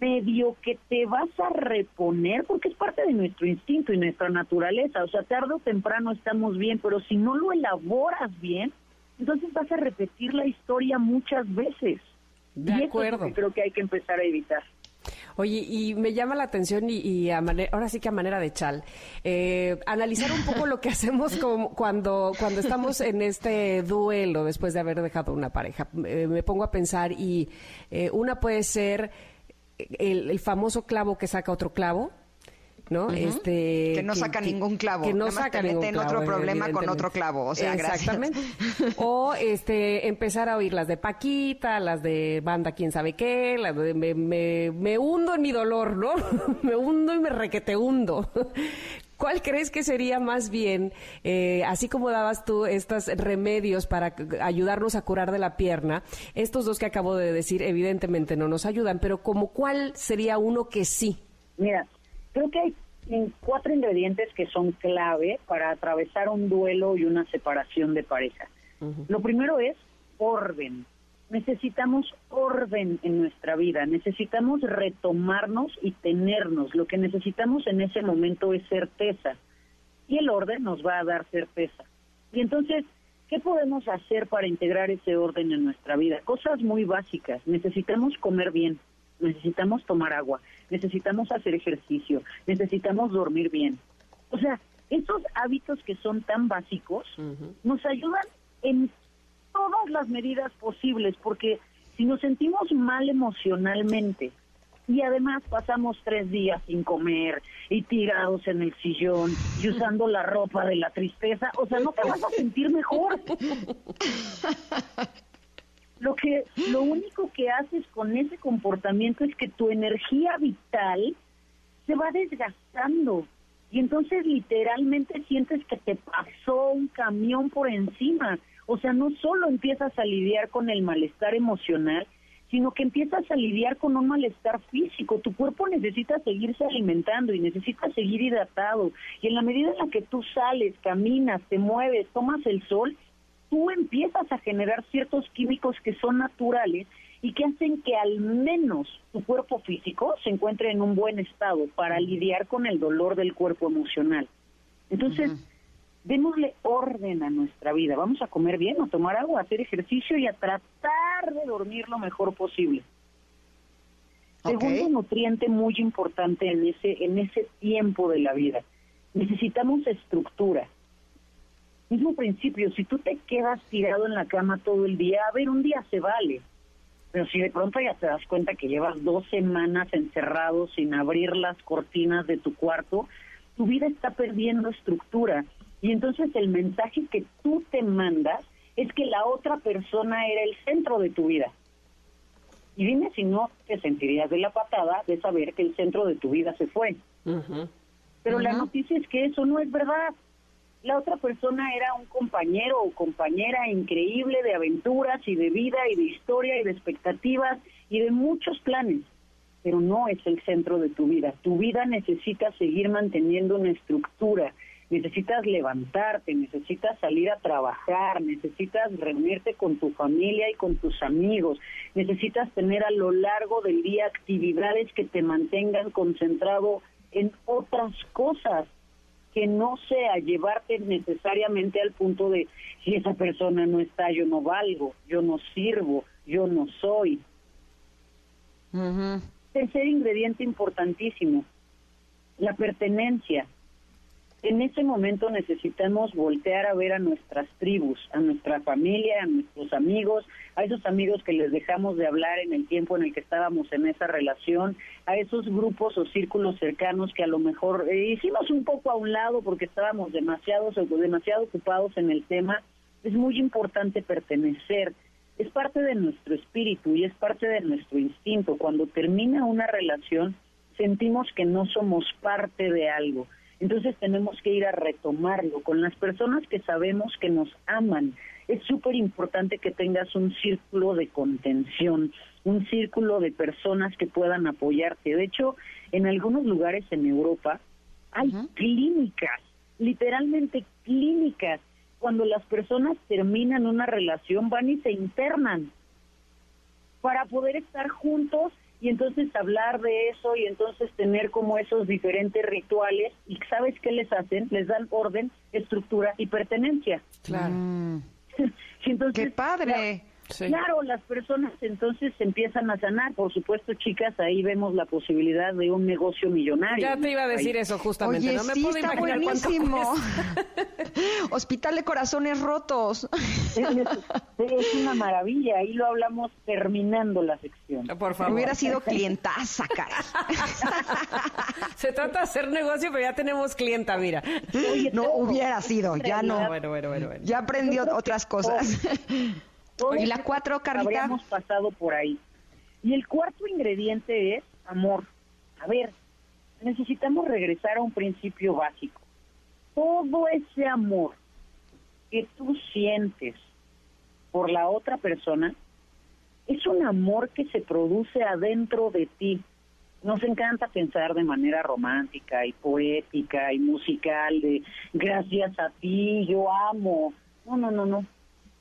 medio que te vas a reponer, porque es parte de nuestro instinto y nuestra naturaleza. O sea, tarde o temprano estamos bien, pero si no lo elaboras bien, entonces vas a repetir la historia muchas veces. De y eso es lo acuerdo. que creo que hay que empezar a evitar. Oye, y me llama la atención y, a mane- ahora sí que a manera de chal, eh, analizar un poco lo que [laughs] hacemos como cuando, cuando estamos en este duelo después de haber dejado una pareja. Eh, me pongo a pensar y eh, una puede ser el famoso clavo que saca otro clavo. ¿No? Este Que no saca ningún clavo, que no saca te mete ningún en otro clavo, problema con otro clavo, o sea, gracias. exactamente. [laughs] O este empezar a oír las de Paquita, las de banda quién sabe qué, las de me, me, me hundo en mi dolor, ¿no? [laughs] me hundo y me requete hundo. [laughs] ¿Cuál crees que sería más bien, eh, así como dabas tú estos remedios para ayudarnos a curar de la pierna, estos dos que acabo de decir evidentemente no nos ayudan, pero como cuál sería uno que sí? Mira, creo que hay cuatro ingredientes que son clave para atravesar un duelo y una separación de pareja. Lo primero es orden. Necesitamos orden en nuestra vida, necesitamos retomarnos y tenernos. Lo que necesitamos en ese momento es certeza y el orden nos va a dar certeza. Y entonces, ¿qué podemos hacer para integrar ese orden en nuestra vida? Cosas muy básicas. Necesitamos comer bien, necesitamos tomar agua, necesitamos hacer ejercicio, necesitamos dormir bien. O sea, esos hábitos que son tan básicos nos ayudan en todas las medidas posibles, porque Si nos sentimos mal emocionalmente y además pasamos tres días sin comer y tirados en el sillón y [laughs] usando la ropa de la tristeza, o sea, no te vas a sentir mejor. [laughs] Lo que, lo único que haces con ese comportamiento es que tu energía vital se va desgastando y entonces literalmente sientes que te pasó un camión por encima. O sea, no solo empiezas a lidiar con el malestar emocional, sino que empiezas a lidiar con un malestar físico. Tu cuerpo necesita seguirse alimentando y necesita seguir hidratado. Y en la medida en la que tú sales, caminas, te mueves, tomas el sol, tú empiezas a generar ciertos químicos que son naturales y que hacen que al menos tu cuerpo físico se encuentre en un buen estado para lidiar con el dolor del cuerpo emocional. Entonces, démosle orden a nuestra vida. Vamos a comer bien, a tomar agua, a hacer ejercicio y a tratar de dormir lo mejor posible. Segundo nutriente muy importante en ese, en ese tiempo de la vida. Necesitamos estructura. Mismo principio, si tú te quedas tirado en la cama todo el día, a ver, un día se vale. Pero si de pronto ya te das cuenta que llevas dos semanas encerrado sin abrir las cortinas de tu cuarto, tu vida está perdiendo estructura. Y entonces el mensaje que tú te mandas es que la otra persona era el centro de tu vida. Y dime si no te sentirías de la patada de saber que el centro de tu vida se fue. Pero la noticia es que eso no es verdad. La otra persona era un compañero o compañera increíble de aventuras y de vida y de historia y de expectativas y de muchos planes, pero no es el centro de tu vida. Tu vida necesita seguir manteniendo una estructura. Necesitas levantarte, necesitas salir a trabajar, necesitas reunirte con tu familia y con tus amigos, necesitas tener a lo largo del día actividades que te mantengan concentrado en otras cosas que no sea llevarte necesariamente al punto de si esa persona no está, yo no valgo, yo no sirvo, yo no soy. Ujú. Tercer ingrediente importantísimo, la pertenencia. En ese momento necesitamos voltear a ver a nuestras tribus, a nuestra familia, a nuestros amigos, a esos amigos que les dejamos de hablar en el tiempo en el que estábamos en esa relación, a esos grupos o círculos cercanos que a lo mejor eh, hicimos un poco a un lado porque estábamos demasiado, demasiado ocupados en el tema. Es muy importante pertenecer, es parte de nuestro espíritu y es parte de nuestro instinto. Cuando termina una relación, sentimos que no somos parte de algo. Entonces tenemos que ir a retomarlo con las personas que sabemos que nos aman. Es súper importante que tengas un círculo de contención, un círculo de personas que puedan apoyarte. De hecho, en algunos lugares en Europa hay clínicas, literalmente clínicas. Cuando las personas terminan una relación, van y se internan para poder estar juntos y entonces hablar de eso y entonces tener como esos diferentes rituales y sabes qué les hacen les dan orden estructura y pertenencia Claro. Mm. [laughs] Y entonces ¡Qué padre! Sí. Claro, las personas entonces empiezan a sanar. Por supuesto, chicas, ahí vemos la posibilidad de un negocio millonario. Ya te iba a decir Ahí. eso justamente. Oye, no me sí, puedo está imaginar buenísimo. [laughs] Hospital de corazones rotos. Es, es una maravilla. Ahí lo hablamos terminando la sección. Por favor. Hubiera sido [laughs] clientaza, caray. [laughs] Se trata de hacer negocio, pero ya tenemos clienta, mira. Oye, No hubiera sido, ya no. Bueno, bueno, bueno, bueno. Ya aprendió otras cosas. Todos ¿Y la cuatro, Carlita? Habríamos pasado por ahí. Y el cuarto ingrediente es amor. A ver, necesitamos regresar a un principio básico. Todo ese amor que tú sientes por la otra persona es un amor que se produce adentro de ti. Nos encanta pensar de manera romántica y poética y musical de gracias a ti, yo amo. No, no, no, no.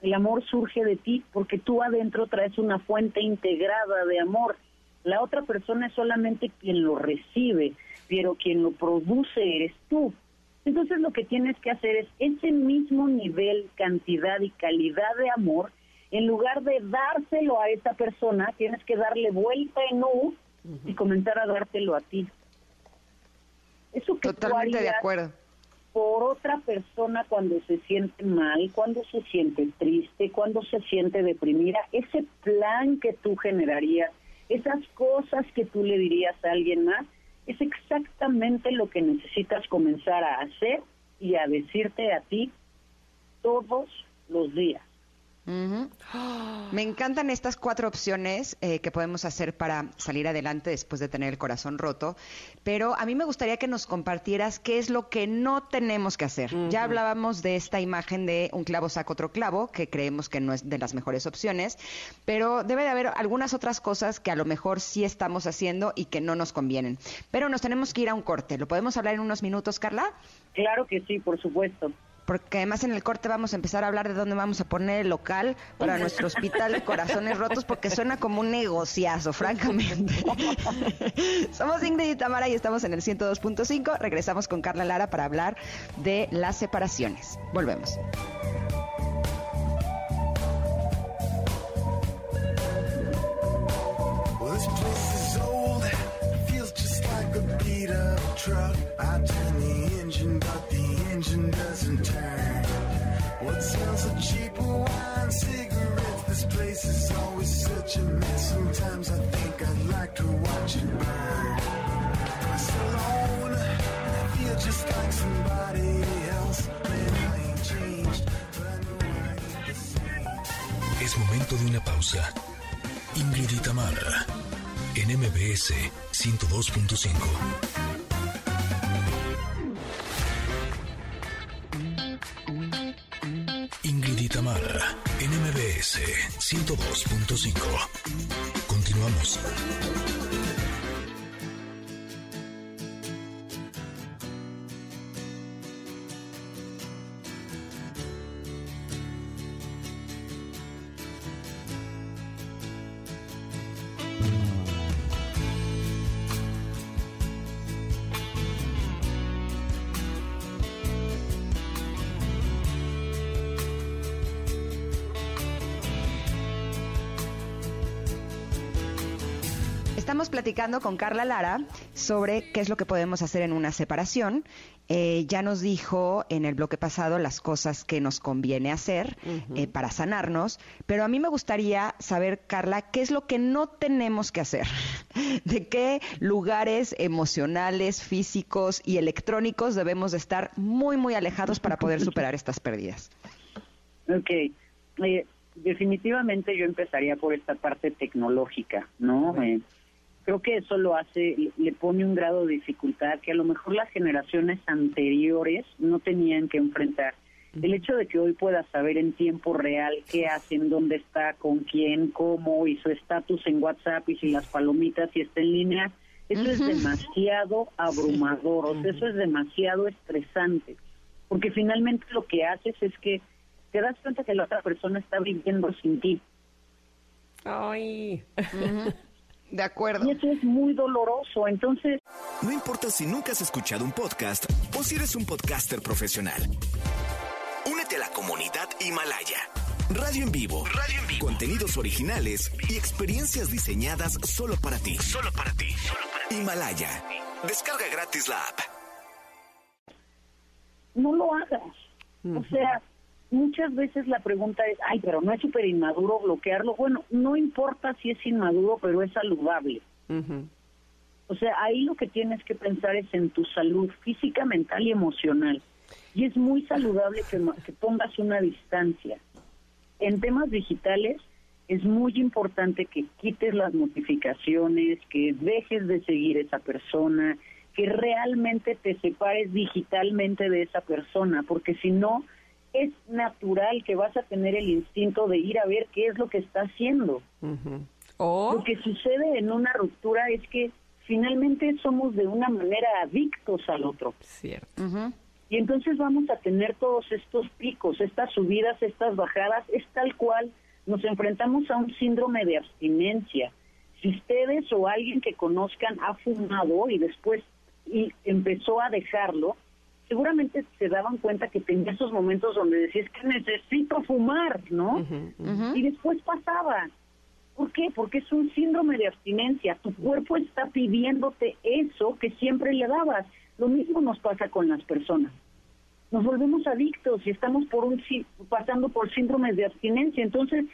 El amor surge de ti porque tú adentro traes una fuente integrada de amor. La otra persona es solamente quien lo recibe, pero quien lo produce eres tú. Entonces lo que tienes que hacer es ese mismo nivel, cantidad y calidad de amor, en lugar de dárselo a esa persona, tienes que darle vuelta en U y comenzar a dártelo a ti. Eso que tú Totalmente de acuerdo. Por otra persona cuando se siente mal, cuando se siente triste, cuando se siente deprimida, ese plan que tú generarías, esas cosas que tú le dirías a alguien más, es exactamente lo que necesitas comenzar a hacer y a decirte a ti todos los días. [gasps] Me encantan estas cuatro opciones eh, que podemos hacer para salir adelante después de tener el corazón roto, pero a mí me gustaría que nos compartieras qué es lo que no tenemos que hacer. Ya hablábamos de esta imagen de un clavo saca otro clavo, que creemos que no es de las mejores opciones, pero debe de haber algunas otras cosas que a lo mejor sí estamos haciendo y que no nos convienen. Pero nos tenemos que ir a un corte. ¿Lo podemos hablar en unos minutos, Carla? Claro que sí, por supuesto. Porque además en el corte vamos a empezar a hablar de dónde vamos a poner el local para nuestro hospital de corazones rotos, porque suena como un negociazo, francamente. [laughs] Somos Ingrid y Tamara y estamos en el 102.5. Regresamos con Carla Lara para hablar de las separaciones. Volvemos. Well, This place is always such a mess. Sometimes I think I'd like to watch it burn. Es momento de una pausa. Ingrid y Tamara, en MBS 102.5. MBS 102.5. Continuamos. Platicando con Carla Lara sobre qué es lo que podemos hacer en una separación. Eh, ya nos dijo en el bloque pasado las cosas que nos conviene hacer eh, para sanarnos, pero a mí me gustaría saber, Carla, qué es lo que no tenemos que hacer. [laughs] ¿De qué lugares emocionales, físicos y electrónicos debemos de estar muy, muy alejados para poder superar estas pérdidas? Ok, eh, definitivamente yo empezaría por esta parte tecnológica, ¿no? Eh, creo que eso lo hace, le- pone un grado de dificultad que a lo mejor las generaciones anteriores no tenían que enfrentar. El hecho de que hoy puedas saber en tiempo real qué hacen, dónde está, con quién, cómo y su estatus en WhatsApp y si las palomitas y está en línea, eso es demasiado abrumador, o sea, eso es demasiado estresante, porque finalmente lo que haces es que te das cuenta que la otra persona está viviendo sin ti. Ay. De acuerdo. Y eso es muy doloroso. Entonces, No importa si nunca has escuchado un podcast o si eres un podcaster profesional. Únete a la comunidad Himalaya. Radio en vivo. Radio en vivo. Contenidos originales y experiencias diseñadas solo para ti. Solo para ti. Himalaya. Descarga gratis la app. no lo hagas. O sea, muchas veces la pregunta es, ay, pero no es súper inmaduro bloquearlo. Bueno, no importa si es inmaduro, pero es saludable. O sea, ahí lo que tienes que pensar es en tu salud física, mental y emocional. Y es muy saludable que, que pongas una distancia. En temas digitales es muy importante que quites las notificaciones, que dejes de seguir esa persona, que realmente te separes digitalmente de esa persona, porque si no, es natural que vas a tener el instinto de ir a ver qué es lo que está haciendo. Lo que sucede en una ruptura es que finalmente somos de una manera adictos al otro. cierto. Y entonces vamos a tener todos estos picos, estas subidas, estas bajadas, es tal cual nos enfrentamos a un síndrome de abstinencia. Si ustedes o alguien que conozcan ha fumado y después y empezó a dejarlo, seguramente se daban cuenta que tenía esos momentos donde decías que necesito fumar, ¿no? Y después pasaba. ¿Por qué? Porque es un síndrome de abstinencia. Tu cuerpo está pidiéndote eso que siempre le dabas. Lo mismo nos pasa con las personas. nos volvemos adictos y estamos por un pasando por síndromes de abstinencia. Entonces,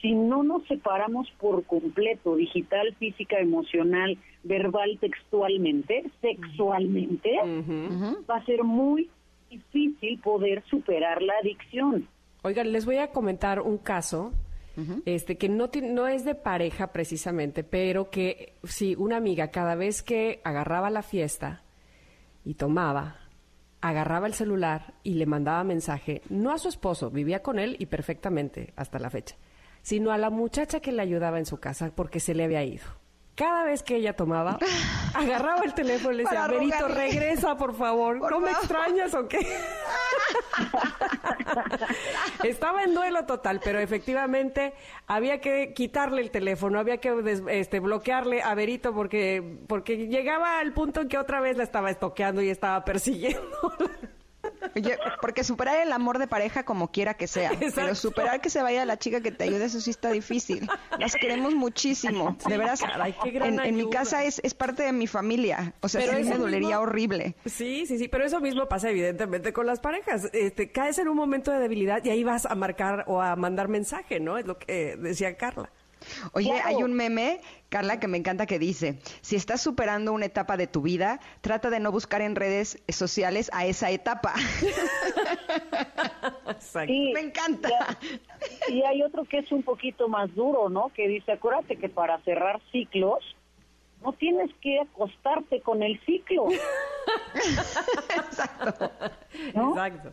si no nos separamos por completo, digital, física, emocional, verbal, textualmente, sexualmente, va a ser muy difícil poder superar la adicción. Oigan, les voy a comentar un caso, este, que no, no es de pareja precisamente, pero que sí, una amiga cada vez que agarraba la fiesta y tomaba, agarraba el celular y le mandaba mensaje, no a su esposo, vivía con él y perfectamente hasta la fecha, sino a la muchacha que le ayudaba en su casa porque se le había ido. Cada vez que ella tomaba, [laughs] agarraba el teléfono y le decía, Berito, regresa, por favor. Por ¿No me extrañas o qué? [laughs] Estaba en duelo total, pero efectivamente había que quitarle el teléfono, había que des- este, bloquearle a Berito porque, porque llegaba al punto en que otra vez la estaba estoqueando y estaba persiguiendo. Porque superar el amor de pareja como quiera que sea, pero superar que se vaya la chica que te ayude, eso sí está difícil. Las queremos muchísimo, de veras. caray, qué gran en, en mi casa es, es parte de mi familia, o sea, Pero sí me dolería mismo- horrible. Sí, sí, sí, pero eso mismo pasa evidentemente con las parejas. Este, caes en un momento de debilidad y ahí vas a marcar o a mandar mensaje, ¿no? Es lo que decía Carla. Oye, Claro. hay un meme, Carla, que me encanta que dice, si estás superando una etapa de tu vida, trata de no buscar en redes sociales a esa etapa. [laughs] Exacto. Sí, me encanta. ya. Y hay otro que es un poquito más duro, ¿no? Que dice, acuérdate que para cerrar ciclos no tienes que acostarte con el ciclo. [laughs] ¿no? Exacto.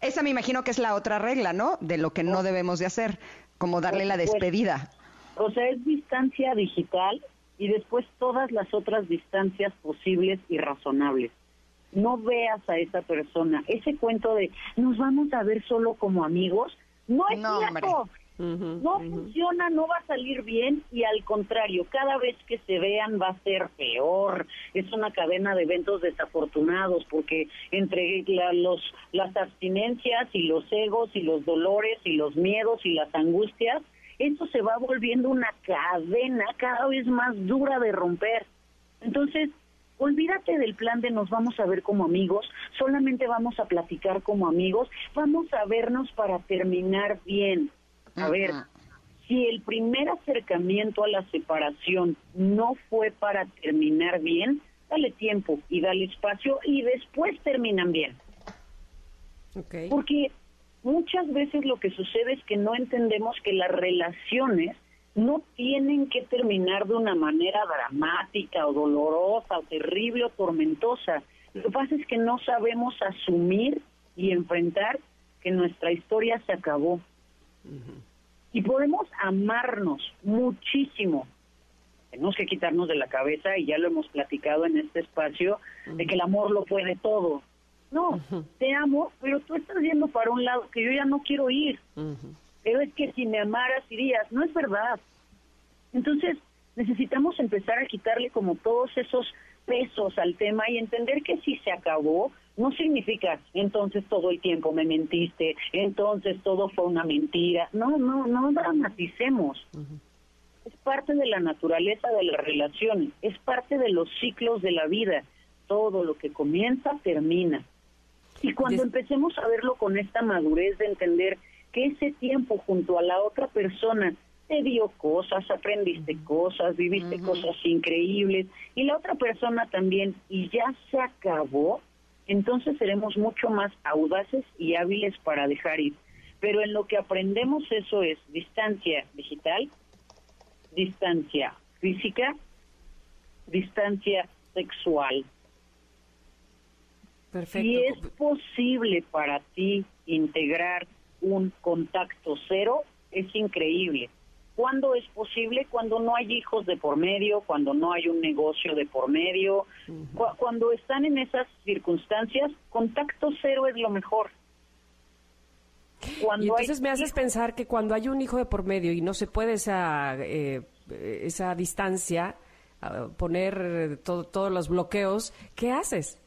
Esa me imagino que es la otra regla, ¿no? De lo que no debemos de hacer, como darle la despedida. O sea, es distancia digital y después todas las otras distancias posibles y razonables. No veas a esa persona. Ese cuento de nos vamos a ver solo como amigos, no es No, cierto. No funciona, no va a salir bien y al contrario, cada vez que se vean va a ser peor. Es una cadena de eventos desafortunados porque entre la- los, las abstinencias y los egos y los dolores y los miedos y las angustias, eso se va volviendo una cadena cada vez más dura de romper. Entonces, olvídate del plan de nos vamos a ver como amigos, solamente vamos a platicar como amigos, vamos a vernos para terminar bien. A ver, si el primer acercamiento a la separación no fue para terminar bien, dale tiempo y dale espacio y después terminan bien. Ok. Porque muchas veces lo que sucede es que no entendemos que las relaciones no tienen que terminar de una manera dramática o dolorosa o terrible o tormentosa. Lo que pasa es que no sabemos asumir y enfrentar que nuestra historia se acabó. Y podemos amarnos muchísimo. Tenemos que quitarnos de la cabeza, y ya lo hemos platicado en este espacio, de que el amor lo puede todo. No, te amo, pero tú estás yendo para un lado que yo ya no quiero ir. Pero es que si me amaras irías. No es verdad. Entonces, necesitamos empezar a quitarle como todos esos pesos al tema y entender que si se acabó, no significa entonces todo el tiempo me mentiste, entonces todo fue una mentira. No, no, no dramaticemos. Es parte de la naturaleza de las relaciones, es parte de los ciclos de la vida. Todo lo que comienza, termina. Y cuando Des- empecemos a verlo con esta madurez de entender que ese tiempo junto a la otra persona te dio cosas, aprendiste cosas, viviste cosas increíbles y la otra persona también y ya se acabó, entonces seremos mucho más audaces y hábiles para dejar ir. Pero en lo que aprendemos eso es distancia digital, distancia física, distancia sexual. Perfecto. Si es posible para ti integrar un contacto cero, es increíble. ¿Cuándo es posible? Cuando no hay hijos de por medio, cuando no hay un negocio de por medio. Cu- cuando están en esas circunstancias, contacto cero es lo mejor. Cuando Y entonces hay me haces pensar que cuando hay un hijo de por medio y no se puede esa, eh, esa distancia, poner eh, todo- todos los bloqueos, ¿qué haces?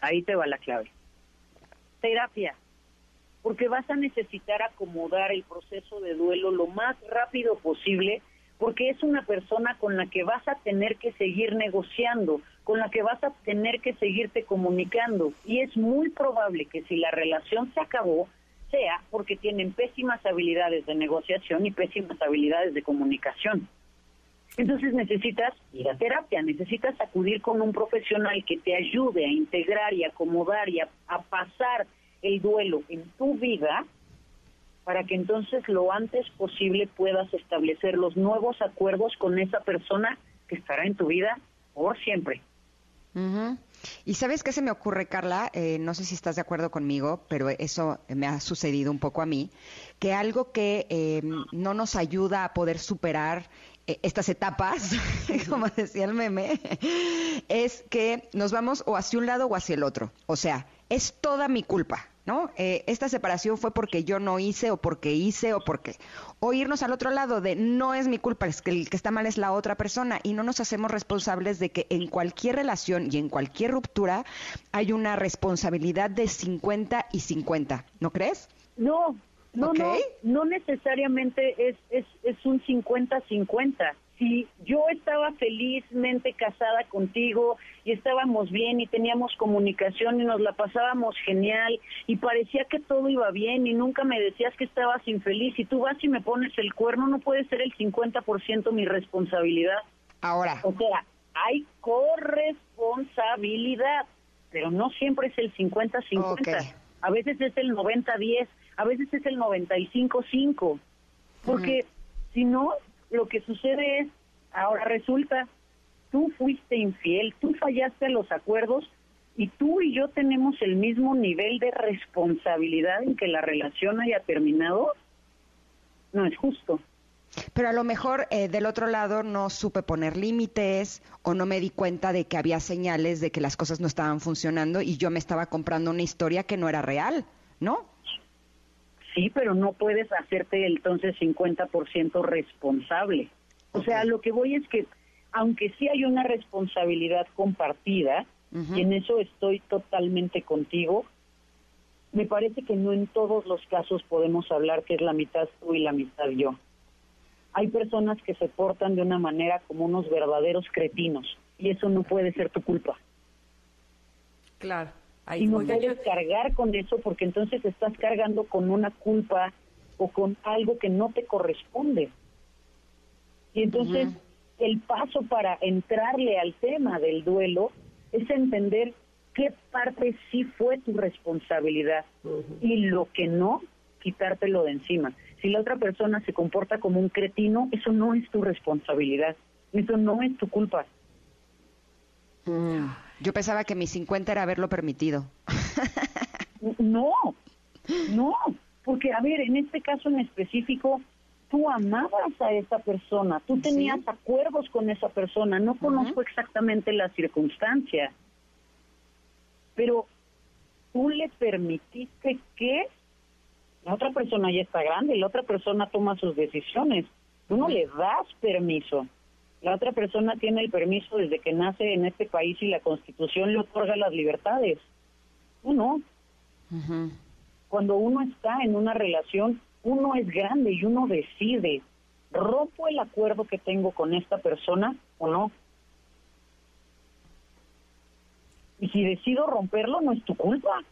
Ahí te va la clave. Terapia. Porque vas a necesitar acomodar el proceso de duelo lo más rápido posible porque es una persona con la que vas a tener que seguir negociando, con la que vas a tener que seguirte comunicando. Y es muy probable que si la relación se acabó, sea porque tienen pésimas habilidades de negociación y pésimas habilidades de comunicación. Entonces necesitas ir a terapia, necesitas acudir con un profesional que te ayude a integrar y acomodar y a, a pasar el duelo en tu vida para que entonces lo antes posible puedas establecer los nuevos acuerdos con esa persona que estará en tu vida por siempre. Y sabes qué se me ocurre, Carla, Eh, no sé si estás de acuerdo conmigo, pero eso me ha sucedido un poco a mí, que algo que eh, no nos ayuda a poder superar eh, estas etapas, [laughs] como decía el meme, es que nos vamos o hacia un lado o hacia el otro. O sea, es toda mi culpa, ¿no? Eh, esta separación fue porque yo no hice o porque hice o porque... O irnos al otro lado de no es mi culpa, es que el que está mal es la otra persona y no nos hacemos responsables de que en cualquier relación y en cualquier ruptura hay una responsabilidad de 50 y 50, ¿no crees? No, no, no, no necesariamente es, es, es un 50-50. Si yo estaba felizmente casada contigo y estábamos bien y teníamos comunicación y nos la pasábamos genial y parecía que todo iba bien y nunca me decías que estabas infeliz y tú vas y me pones el cuerno, no puede ser el 50% mi responsabilidad. Ahora, O sea, hay corresponsabilidad, pero no siempre es el 50-50. Ok. A veces es el 90-10, a veces es el 95-5. Porque si no, lo que sucede es, ahora resulta, tú fuiste infiel, tú fallaste los acuerdos y tú y yo tenemos el mismo nivel de responsabilidad en que la relación haya terminado. No es justo. pero a lo mejor eh, del otro lado no supe poner límites o no me di cuenta de que había señales de que las cosas no estaban funcionando y yo me estaba comprando una historia que no era real, ¿no? Sí, pero no puedes hacerte entonces 50% responsable. O sea, lo que voy es que, aunque sí hay una responsabilidad compartida, y en eso estoy totalmente contigo, me parece que no en todos los casos podemos hablar que es la mitad tú y la mitad yo. Hay personas que se portan de una manera como unos verdaderos cretinos, y eso no puede ser tu culpa. Claro. Y no puedes cargar con eso porque entonces estás cargando con una culpa o con algo que no te corresponde. Y entonces el paso para entrarle al tema del duelo es entender qué parte sí fue tu responsabilidad y lo que no, quitártelo de encima. Si la otra persona se comporta como un cretino, eso no es tu responsabilidad, eso no es tu culpa. Yo pensaba que mi 50 era haberlo permitido. [laughs] No, no, porque a ver, en este caso en específico, tú amabas a esa persona, tú tenías acuerdos con esa persona, no conozco exactamente la circunstancia, pero tú le permitiste que la otra persona ya está grande, la otra persona toma sus decisiones, tú no le das permiso. La otra persona tiene el permiso desde que nace en este país y la Constitución le otorga las libertades. Tú no cuando uno está en una relación, uno es grande y uno decide, ¿rompo el acuerdo que tengo con esta persona o no? Y si decido romperlo, no es tu culpa.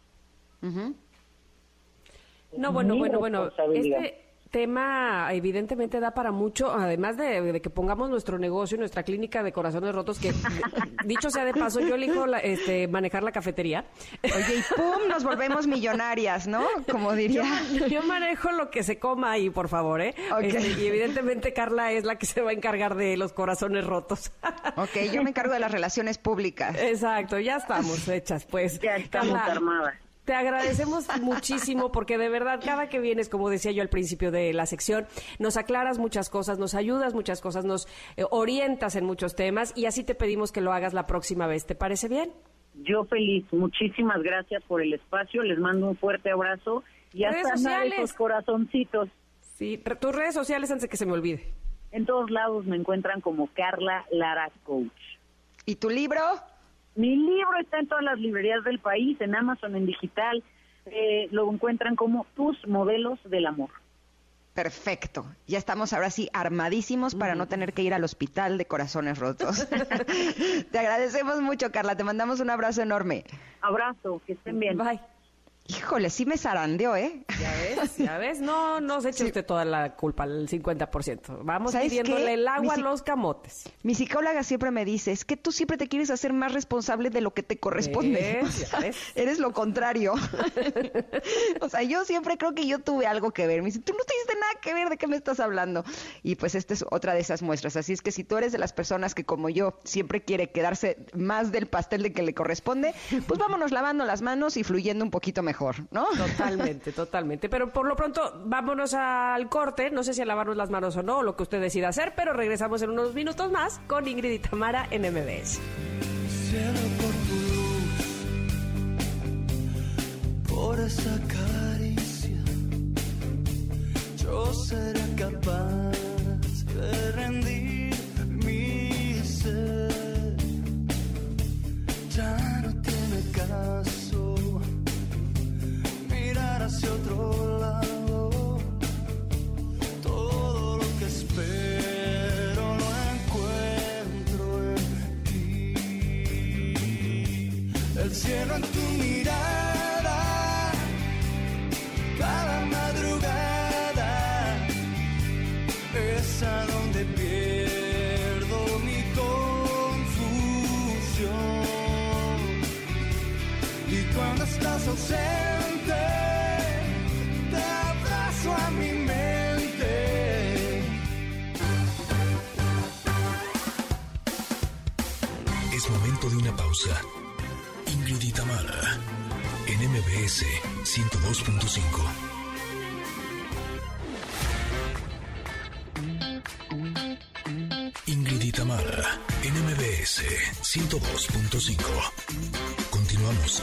No, bueno, bueno, bueno. Este tema evidentemente da para mucho, además de, de que pongamos nuestro negocio, nuestra clínica de corazones rotos, que [laughs] dicho sea de paso, yo elijo la- este, manejar la cafetería. Oye, y pum, nos volvemos millonarias, ¿no? Como diría. Yo manejo lo que se coma ahí, por favor, ¿eh? Este, y evidentemente Carla es la que se va a encargar de los corazones rotos. [laughs] Ok, yo me encargo de las relaciones públicas. Exacto, ya estamos hechas, pues. Ya estamos Carla, armadas. Te agradecemos muchísimo porque de verdad cada que vienes, como decía yo al principio de la sección, nos aclaras muchas cosas, nos ayudas muchas cosas, nos eh, orientas en muchos temas y así te pedimos que lo hagas la próxima vez. ¿Te parece bien? Yo feliz, muchísimas gracias por el espacio, les mando un fuerte abrazo y hasta esos corazoncitos. Sí, tus redes sociales antes de que se me olvide. En todos lados me encuentran como Carla Lara Coach. ¿Y tu libro? Mi libro está en todas las librerías del país, en Amazon, en digital. Eh, lo encuentran como Tus Modelos del Amor. Perfecto. Ya estamos ahora sí armadísimos para no tener que ir al hospital de corazones rotos. [laughs] [laughs] te agradecemos mucho, Carla. Te mandamos un abrazo enorme. Abrazo, que estén bien. Bye. Híjole, sí me zarandeó, ¿eh? Ya ves, ya ves. No, no se eche usted toda la culpa, el 50%. Vamos ¿Sabes pidiéndole qué? el agua a los camotes. Mi psicóloga siempre me dice, es que tú siempre te quieres hacer más responsable de lo que te corresponde. ¿Ves? [laughs] Ya ves. Eres lo contrario. [laughs] o sea, yo siempre creo que yo tuve algo que ver. Me dice, tú no tuviste nada que ver, ¿de qué me estás hablando? Y pues esta es otra de esas muestras. Así es que si tú eres de las personas que como yo siempre quiere quedarse más del pastel de que le corresponde, pues vámonos lavando las manos y fluyendo un poquito mejor, ¿no? Totalmente, [laughs] totalmente. Pero por lo pronto, vámonos al corte. No sé si a lavarnos las manos o no, o lo que usted decida hacer, pero regresamos en unos minutos más con Ingrid y Tamara en MBS. cielo por tu luz, por esa caricia, yo seré capaz hacia otro lado. Todo lo que espero lo encuentro en ti. El cielo en tu pausa. Ingrid y Tamara, en MBS 102.5. Ingrid y Tamara, en MBS 102.5. Continuamos.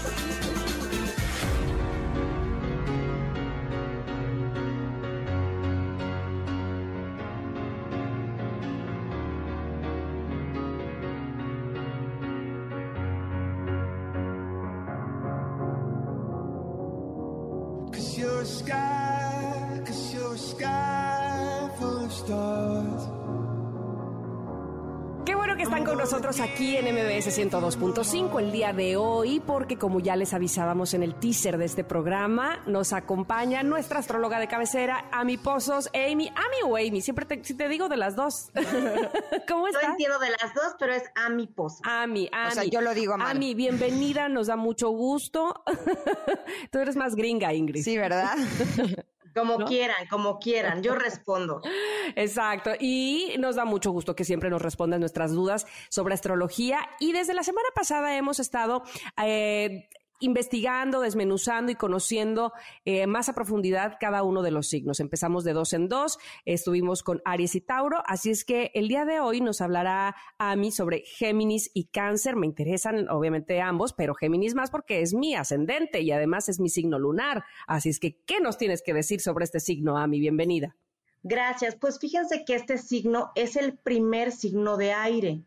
Nosotros aquí en MBS 102.5 el día de hoy, porque como ya les avisábamos en el teaser de este programa, nos acompaña nuestra astróloga de cabecera, Ami Pozos, Amy, Ami o Amy, siempre te, si te digo de las dos. [laughs] ¿Cómo estás? entiendo de las dos, pero es a mi pozo. Ami, Ami. sea, yo lo digo mal. Ami, bienvenida, nos da mucho gusto. [laughs] Tú eres más gringa, Ingrid. Sí, ¿verdad? [laughs] Como ¿No? quieran, como quieran, yo respondo. [laughs] Exacto. Y nos da mucho gusto que siempre nos respondan nuestras dudas sobre astrología. Y desde la semana pasada hemos estado eh, investigando, desmenuzando y conociendo eh, más a profundidad cada uno de los signos. Empezamos de dos en dos, estuvimos con Aries y Tauro, así es que el día de hoy nos hablará Ami sobre Géminis y Cáncer. Me interesan obviamente ambos, pero Géminis más porque es mi ascendente y además es mi signo lunar. Así es que, ¿qué nos tienes que decir sobre este signo, Ami? Bienvenida. Gracias. Pues fíjense que este signo es el primer signo de aire.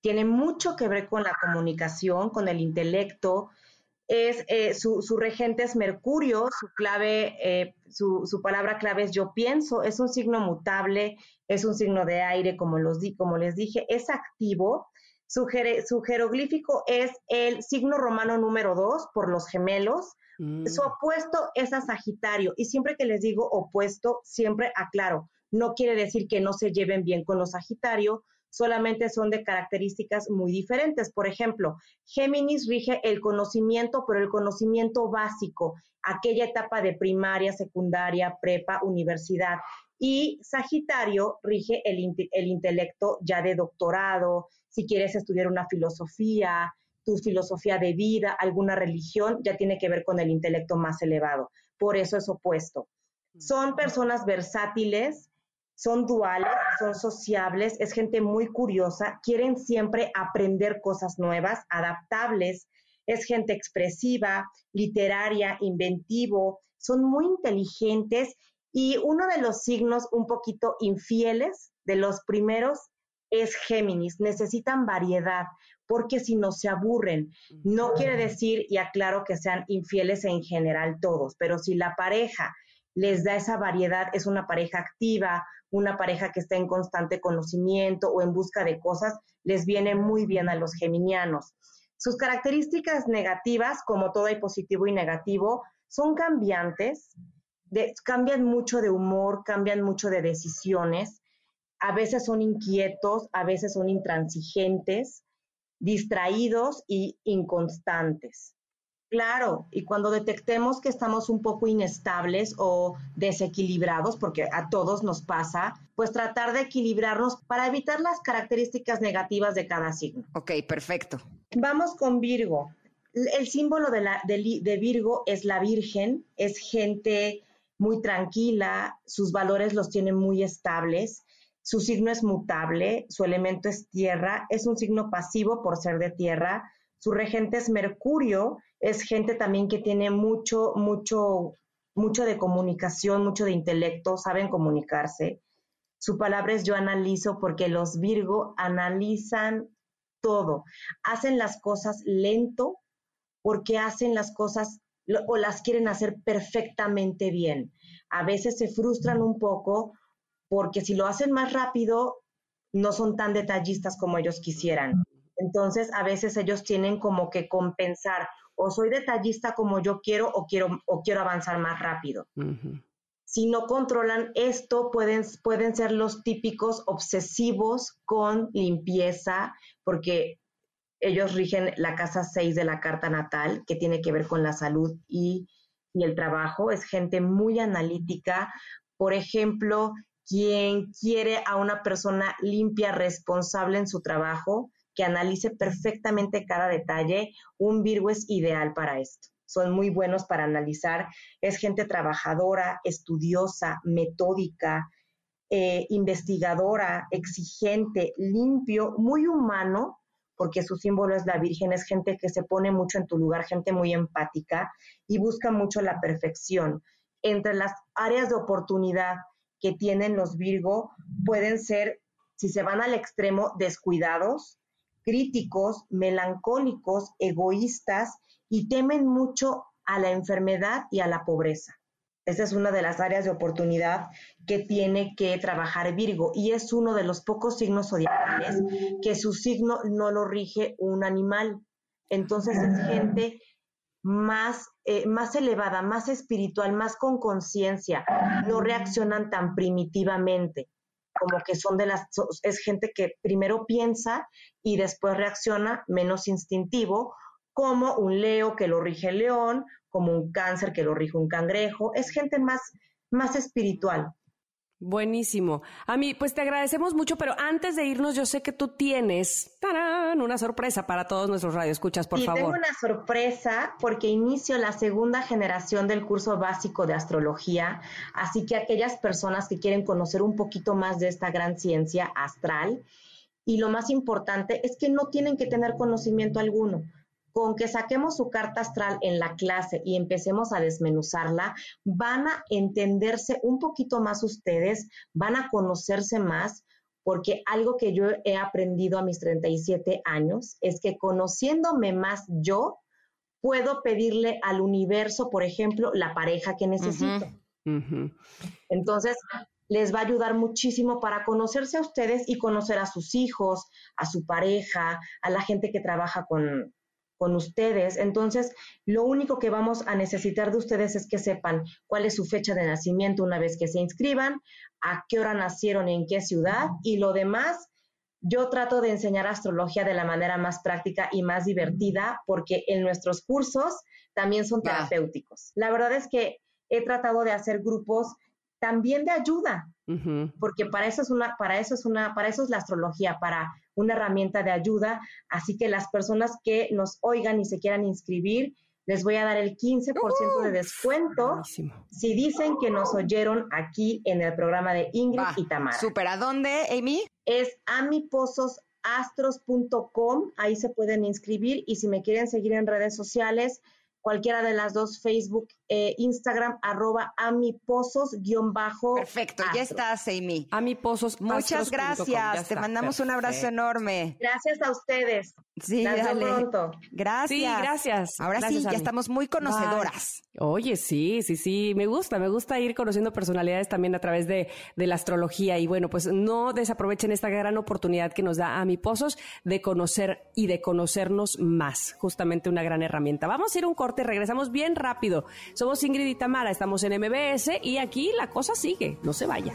Tiene mucho que ver con la comunicación, con el intelecto. Es, eh, su, su regente es Mercurio, su clave, eh, su, su palabra clave es yo pienso, es un signo mutable, es un signo de aire, como, los di- como les dije, es activo. Su, jere- su jeroglífico es el signo romano número dos por los gemelos. Su opuesto es a Sagitario y siempre que les digo opuesto, siempre aclaro, no quiere decir que no se lleven bien con los Sagitario, solamente son de características muy diferentes. Por ejemplo, Géminis rige el conocimiento, pero el conocimiento básico, aquella etapa de primaria, secundaria, prepa, universidad. Y Sagitario rige el, inte- el intelecto ya de doctorado, si quieres estudiar una filosofía, tu filosofía de vida, alguna religión, ya tiene que ver con el intelecto más elevado. Por eso es opuesto. Son personas versátiles, son duales, son sociables, es gente muy curiosa, quieren siempre aprender cosas nuevas, adaptables, es gente expresiva, literaria, inventivo, son muy inteligentes y uno de los signos un poquito infieles de los primeros es Géminis, necesitan variedad porque si no se aburren. No quiere decir, y aclaro que sean infieles en general todos, pero si la pareja les da esa variedad, es una pareja activa, una pareja que está en constante conocimiento o en busca de cosas, les viene muy bien a los geminianos. Sus características negativas, como todo hay positivo y negativo, son cambiantes, cambian mucho de humor, cambian mucho de decisiones, a veces son inquietos, a veces son intransigentes, distraídos y inconstantes. Claro, y cuando detectemos que estamos un poco inestables o desequilibrados, porque a todos nos pasa, pues tratar de equilibrarnos para evitar las características negativas de cada signo. Ok, perfecto. Vamos con Virgo. El símbolo de, la, de, li- de Virgo es la Virgen, es gente muy tranquila, sus valores los tiene muy estables, su signo es mutable, su elemento es tierra, es un signo pasivo por ser de tierra, su regente es Mercurio, es gente también que tiene mucho, mucho, mucho de comunicación, mucho de intelecto, saben comunicarse. Su palabra es yo analizo porque los Virgo analizan todo, hacen las cosas lento porque hacen las cosas o las quieren hacer perfectamente bien. A veces se frustran un poco porque si lo hacen más rápido, no son tan detallistas como ellos quisieran. Entonces, a veces ellos tienen como que compensar, o soy detallista como yo quiero o quiero, o quiero avanzar más rápido. Si no controlan esto, pueden, pueden ser los típicos obsesivos con limpieza, porque ellos rigen la casa 6 de la carta natal, que tiene que ver con la salud y, y el trabajo. Es gente muy analítica. Por ejemplo, quien quiere a una persona limpia, responsable en su trabajo, que analice perfectamente cada detalle, un Virgo es ideal para esto. Son muy buenos para analizar. Es gente trabajadora, estudiosa, metódica, eh, investigadora, exigente, limpio, muy humano, porque su símbolo es la Virgen, es gente que se pone mucho en tu lugar, gente muy empática y busca mucho la perfección. Entre las áreas de oportunidad que tienen los Virgo pueden ser, si se van al extremo, descuidados, críticos, melancólicos, egoístas y temen mucho a la enfermedad y a la pobreza. Esa es una de las áreas de oportunidad que tiene que trabajar Virgo y es uno de los pocos signos zodiacales que su signo no lo rige un animal. Entonces es gente más, eh, más elevada, más espiritual, más con conciencia, no reaccionan tan primitivamente, como que son de las, es gente que primero piensa y después reacciona menos instintivo, como un leo que lo rige el león, como un cáncer que lo rige un cangrejo, es gente más, más espiritual. Buenísimo. A mí, pues te agradecemos mucho, pero antes de irnos, yo sé que tú tienes ¡tarán! una sorpresa para todos nuestros radioescuchas, por tengo favor. una sorpresa porque inicio la segunda generación del curso básico de astrología, así que aquellas personas que quieren conocer un poquito más de esta gran ciencia astral, y lo más importante es que no tienen que tener conocimiento alguno. Con que saquemos su carta astral en la clase y empecemos a desmenuzarla, van a entenderse un poquito más ustedes, van a conocerse más, porque algo que yo he aprendido a mis 37 años es que conociéndome más yo, puedo pedirle al universo, por ejemplo, la pareja que necesito. Entonces, les va a ayudar muchísimo para conocerse a ustedes y conocer a sus hijos, a su pareja, a la gente que trabaja con, con ustedes. Entonces, lo único que vamos a necesitar de ustedes es que sepan cuál es su fecha de nacimiento una vez que se inscriban, a qué hora nacieron, en qué ciudad y lo demás. Yo trato de enseñar astrología de la manera más práctica y más divertida porque en nuestros cursos también son terapéuticos. La verdad es que he tratado de hacer grupos también de ayuda, porque para eso es una, para eso es una, para eso es la astrología, para una herramienta de ayuda. Así que las personas que nos oigan y se quieran inscribir, les voy a dar el 15% de descuento Buenísimo. si dicen que nos oyeron aquí en el programa de Ingrid Va, y Tamara. Súper, ¿a dónde, Amy? Es amipososastros.com, ahí se pueden inscribir y si me quieren seguir en redes sociales, cualquiera de las dos, Facebook eh, Instagram, arroba amipozos-bajo. Perfecto, ya estás, Amy. A mi pozos. Muchas gracias. Te mandamos un abrazo enorme. Gracias a ustedes. Sí, dale. pronto. Gracias. Sí, gracias. Ahora Gracias, sí, ya estamos muy conocedoras. Bye. Oye, sí, sí, sí, me gusta, me gusta ir conociendo personalidades también a través de, de la astrología y bueno, pues no desaprovechen esta gran oportunidad que nos da Ami Pozos de conocer y de conocernos más, justamente una gran herramienta. Vamos a ir a un corte, regresamos bien rápido. Somos Ingrid y Tamara, estamos en MBS y aquí la cosa sigue, no se vaya.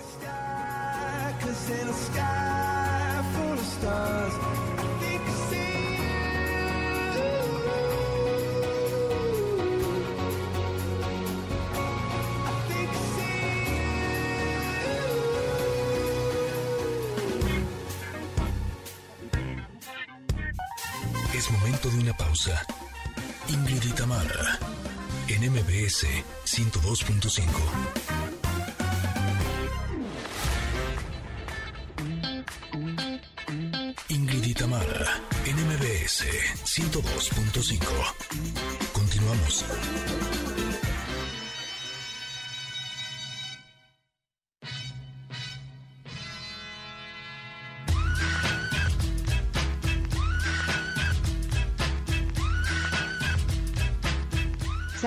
Es momento de una pausa. Ingrid y Tamara, en MBS 102.5. Ingrid y Tamara, en MBS 102.5. Continuamos.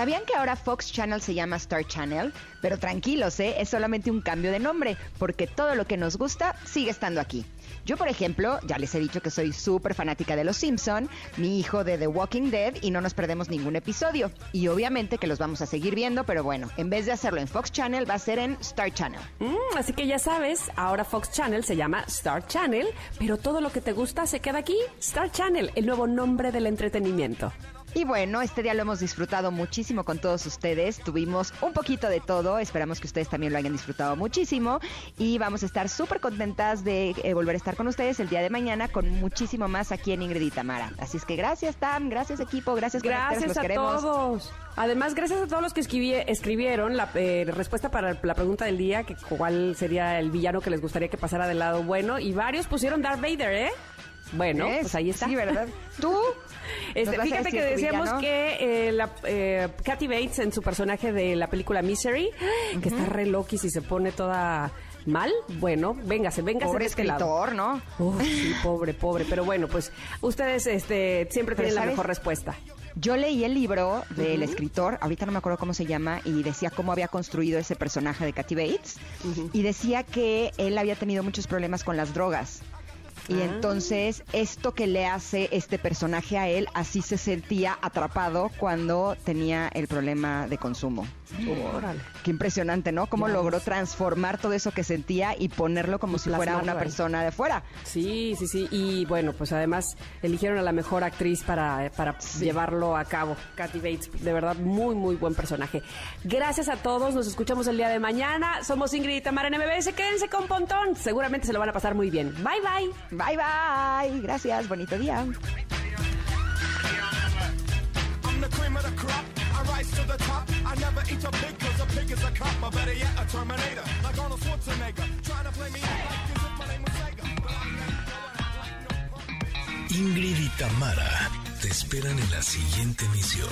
¿Sabían que ahora Fox Channel se llama Star Channel? Pero tranquilos, ¿eh? es solamente un cambio de nombre, porque todo lo que nos gusta sigue estando aquí. Yo, por ejemplo, ya les he dicho que soy súper fanática de Los Simpson, mi hijo de The Walking Dead y no nos perdemos ningún episodio. Y obviamente que los vamos a seguir viendo, pero bueno, en vez de hacerlo en Fox Channel, va a ser en Star Channel. Mm, así que ya sabes, ahora Fox Channel se llama Star Channel, pero todo lo que te gusta se queda aquí, Star Channel, el nuevo nombre del entretenimiento. Y bueno, este día lo hemos disfrutado muchísimo con todos ustedes. Tuvimos un poquito de todo. Esperamos que ustedes también lo hayan disfrutado muchísimo. Y vamos a estar súper contentas de eh, volver a estar con ustedes el día de mañana con muchísimo más aquí en Ingrid y Tamara. Así es que gracias, Tam. Gracias, equipo. Gracias, Gracias los a queremos. todos. Además, gracias a todos los que escribí- escribieron la eh, respuesta para la pregunta del día, que cuál sería el villano que les gustaría que pasara del lado bueno. Y varios pusieron Darth Vader, ¿eh? Bueno, pues ahí está. Sí, ¿verdad? [laughs] ¿Tú? Este, ¿Nos vas a fíjate que decíamos villano? que eh, la, eh, Kathy Bates en su personaje de la película Misery, que está re loquis y se pone toda mal, bueno, véngase, véngase Pobre de este lado. escritor, ¿no? Uf, sí, pobre, pobre. Pero bueno, pues ustedes este, siempre Pero tienen la mejor respuesta. Yo leí el libro del escritor, ahorita no me acuerdo cómo se llama, y decía cómo había construido ese personaje de Kathy Bates. Y decía que él había tenido muchos problemas con las drogas. Y Ah. entonces esto que le hace este personaje a él, así se sentía atrapado cuando tenía el problema de consumo. Órale. Qué impresionante, ¿no? Cómo logró transformar todo eso que sentía y ponerlo como Y si fuera una ahí. persona de fuera. Sí, sí, sí. Y bueno, pues además eligieron a la mejor actriz para, para llevarlo a cabo. Kathy Bates, de verdad, muy, muy buen personaje. Gracias a todos. Nos escuchamos el día de mañana. Somos Ingrid y Tamara en MBS. Quédense con Pontón. Seguramente se lo van a pasar muy bien. Bye, bye. Bye, bye. Gracias. Bonito día. Ingrid y Tamara te esperan en la siguiente emisión,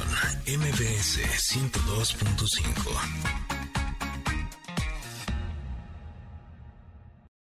MBS 102.5.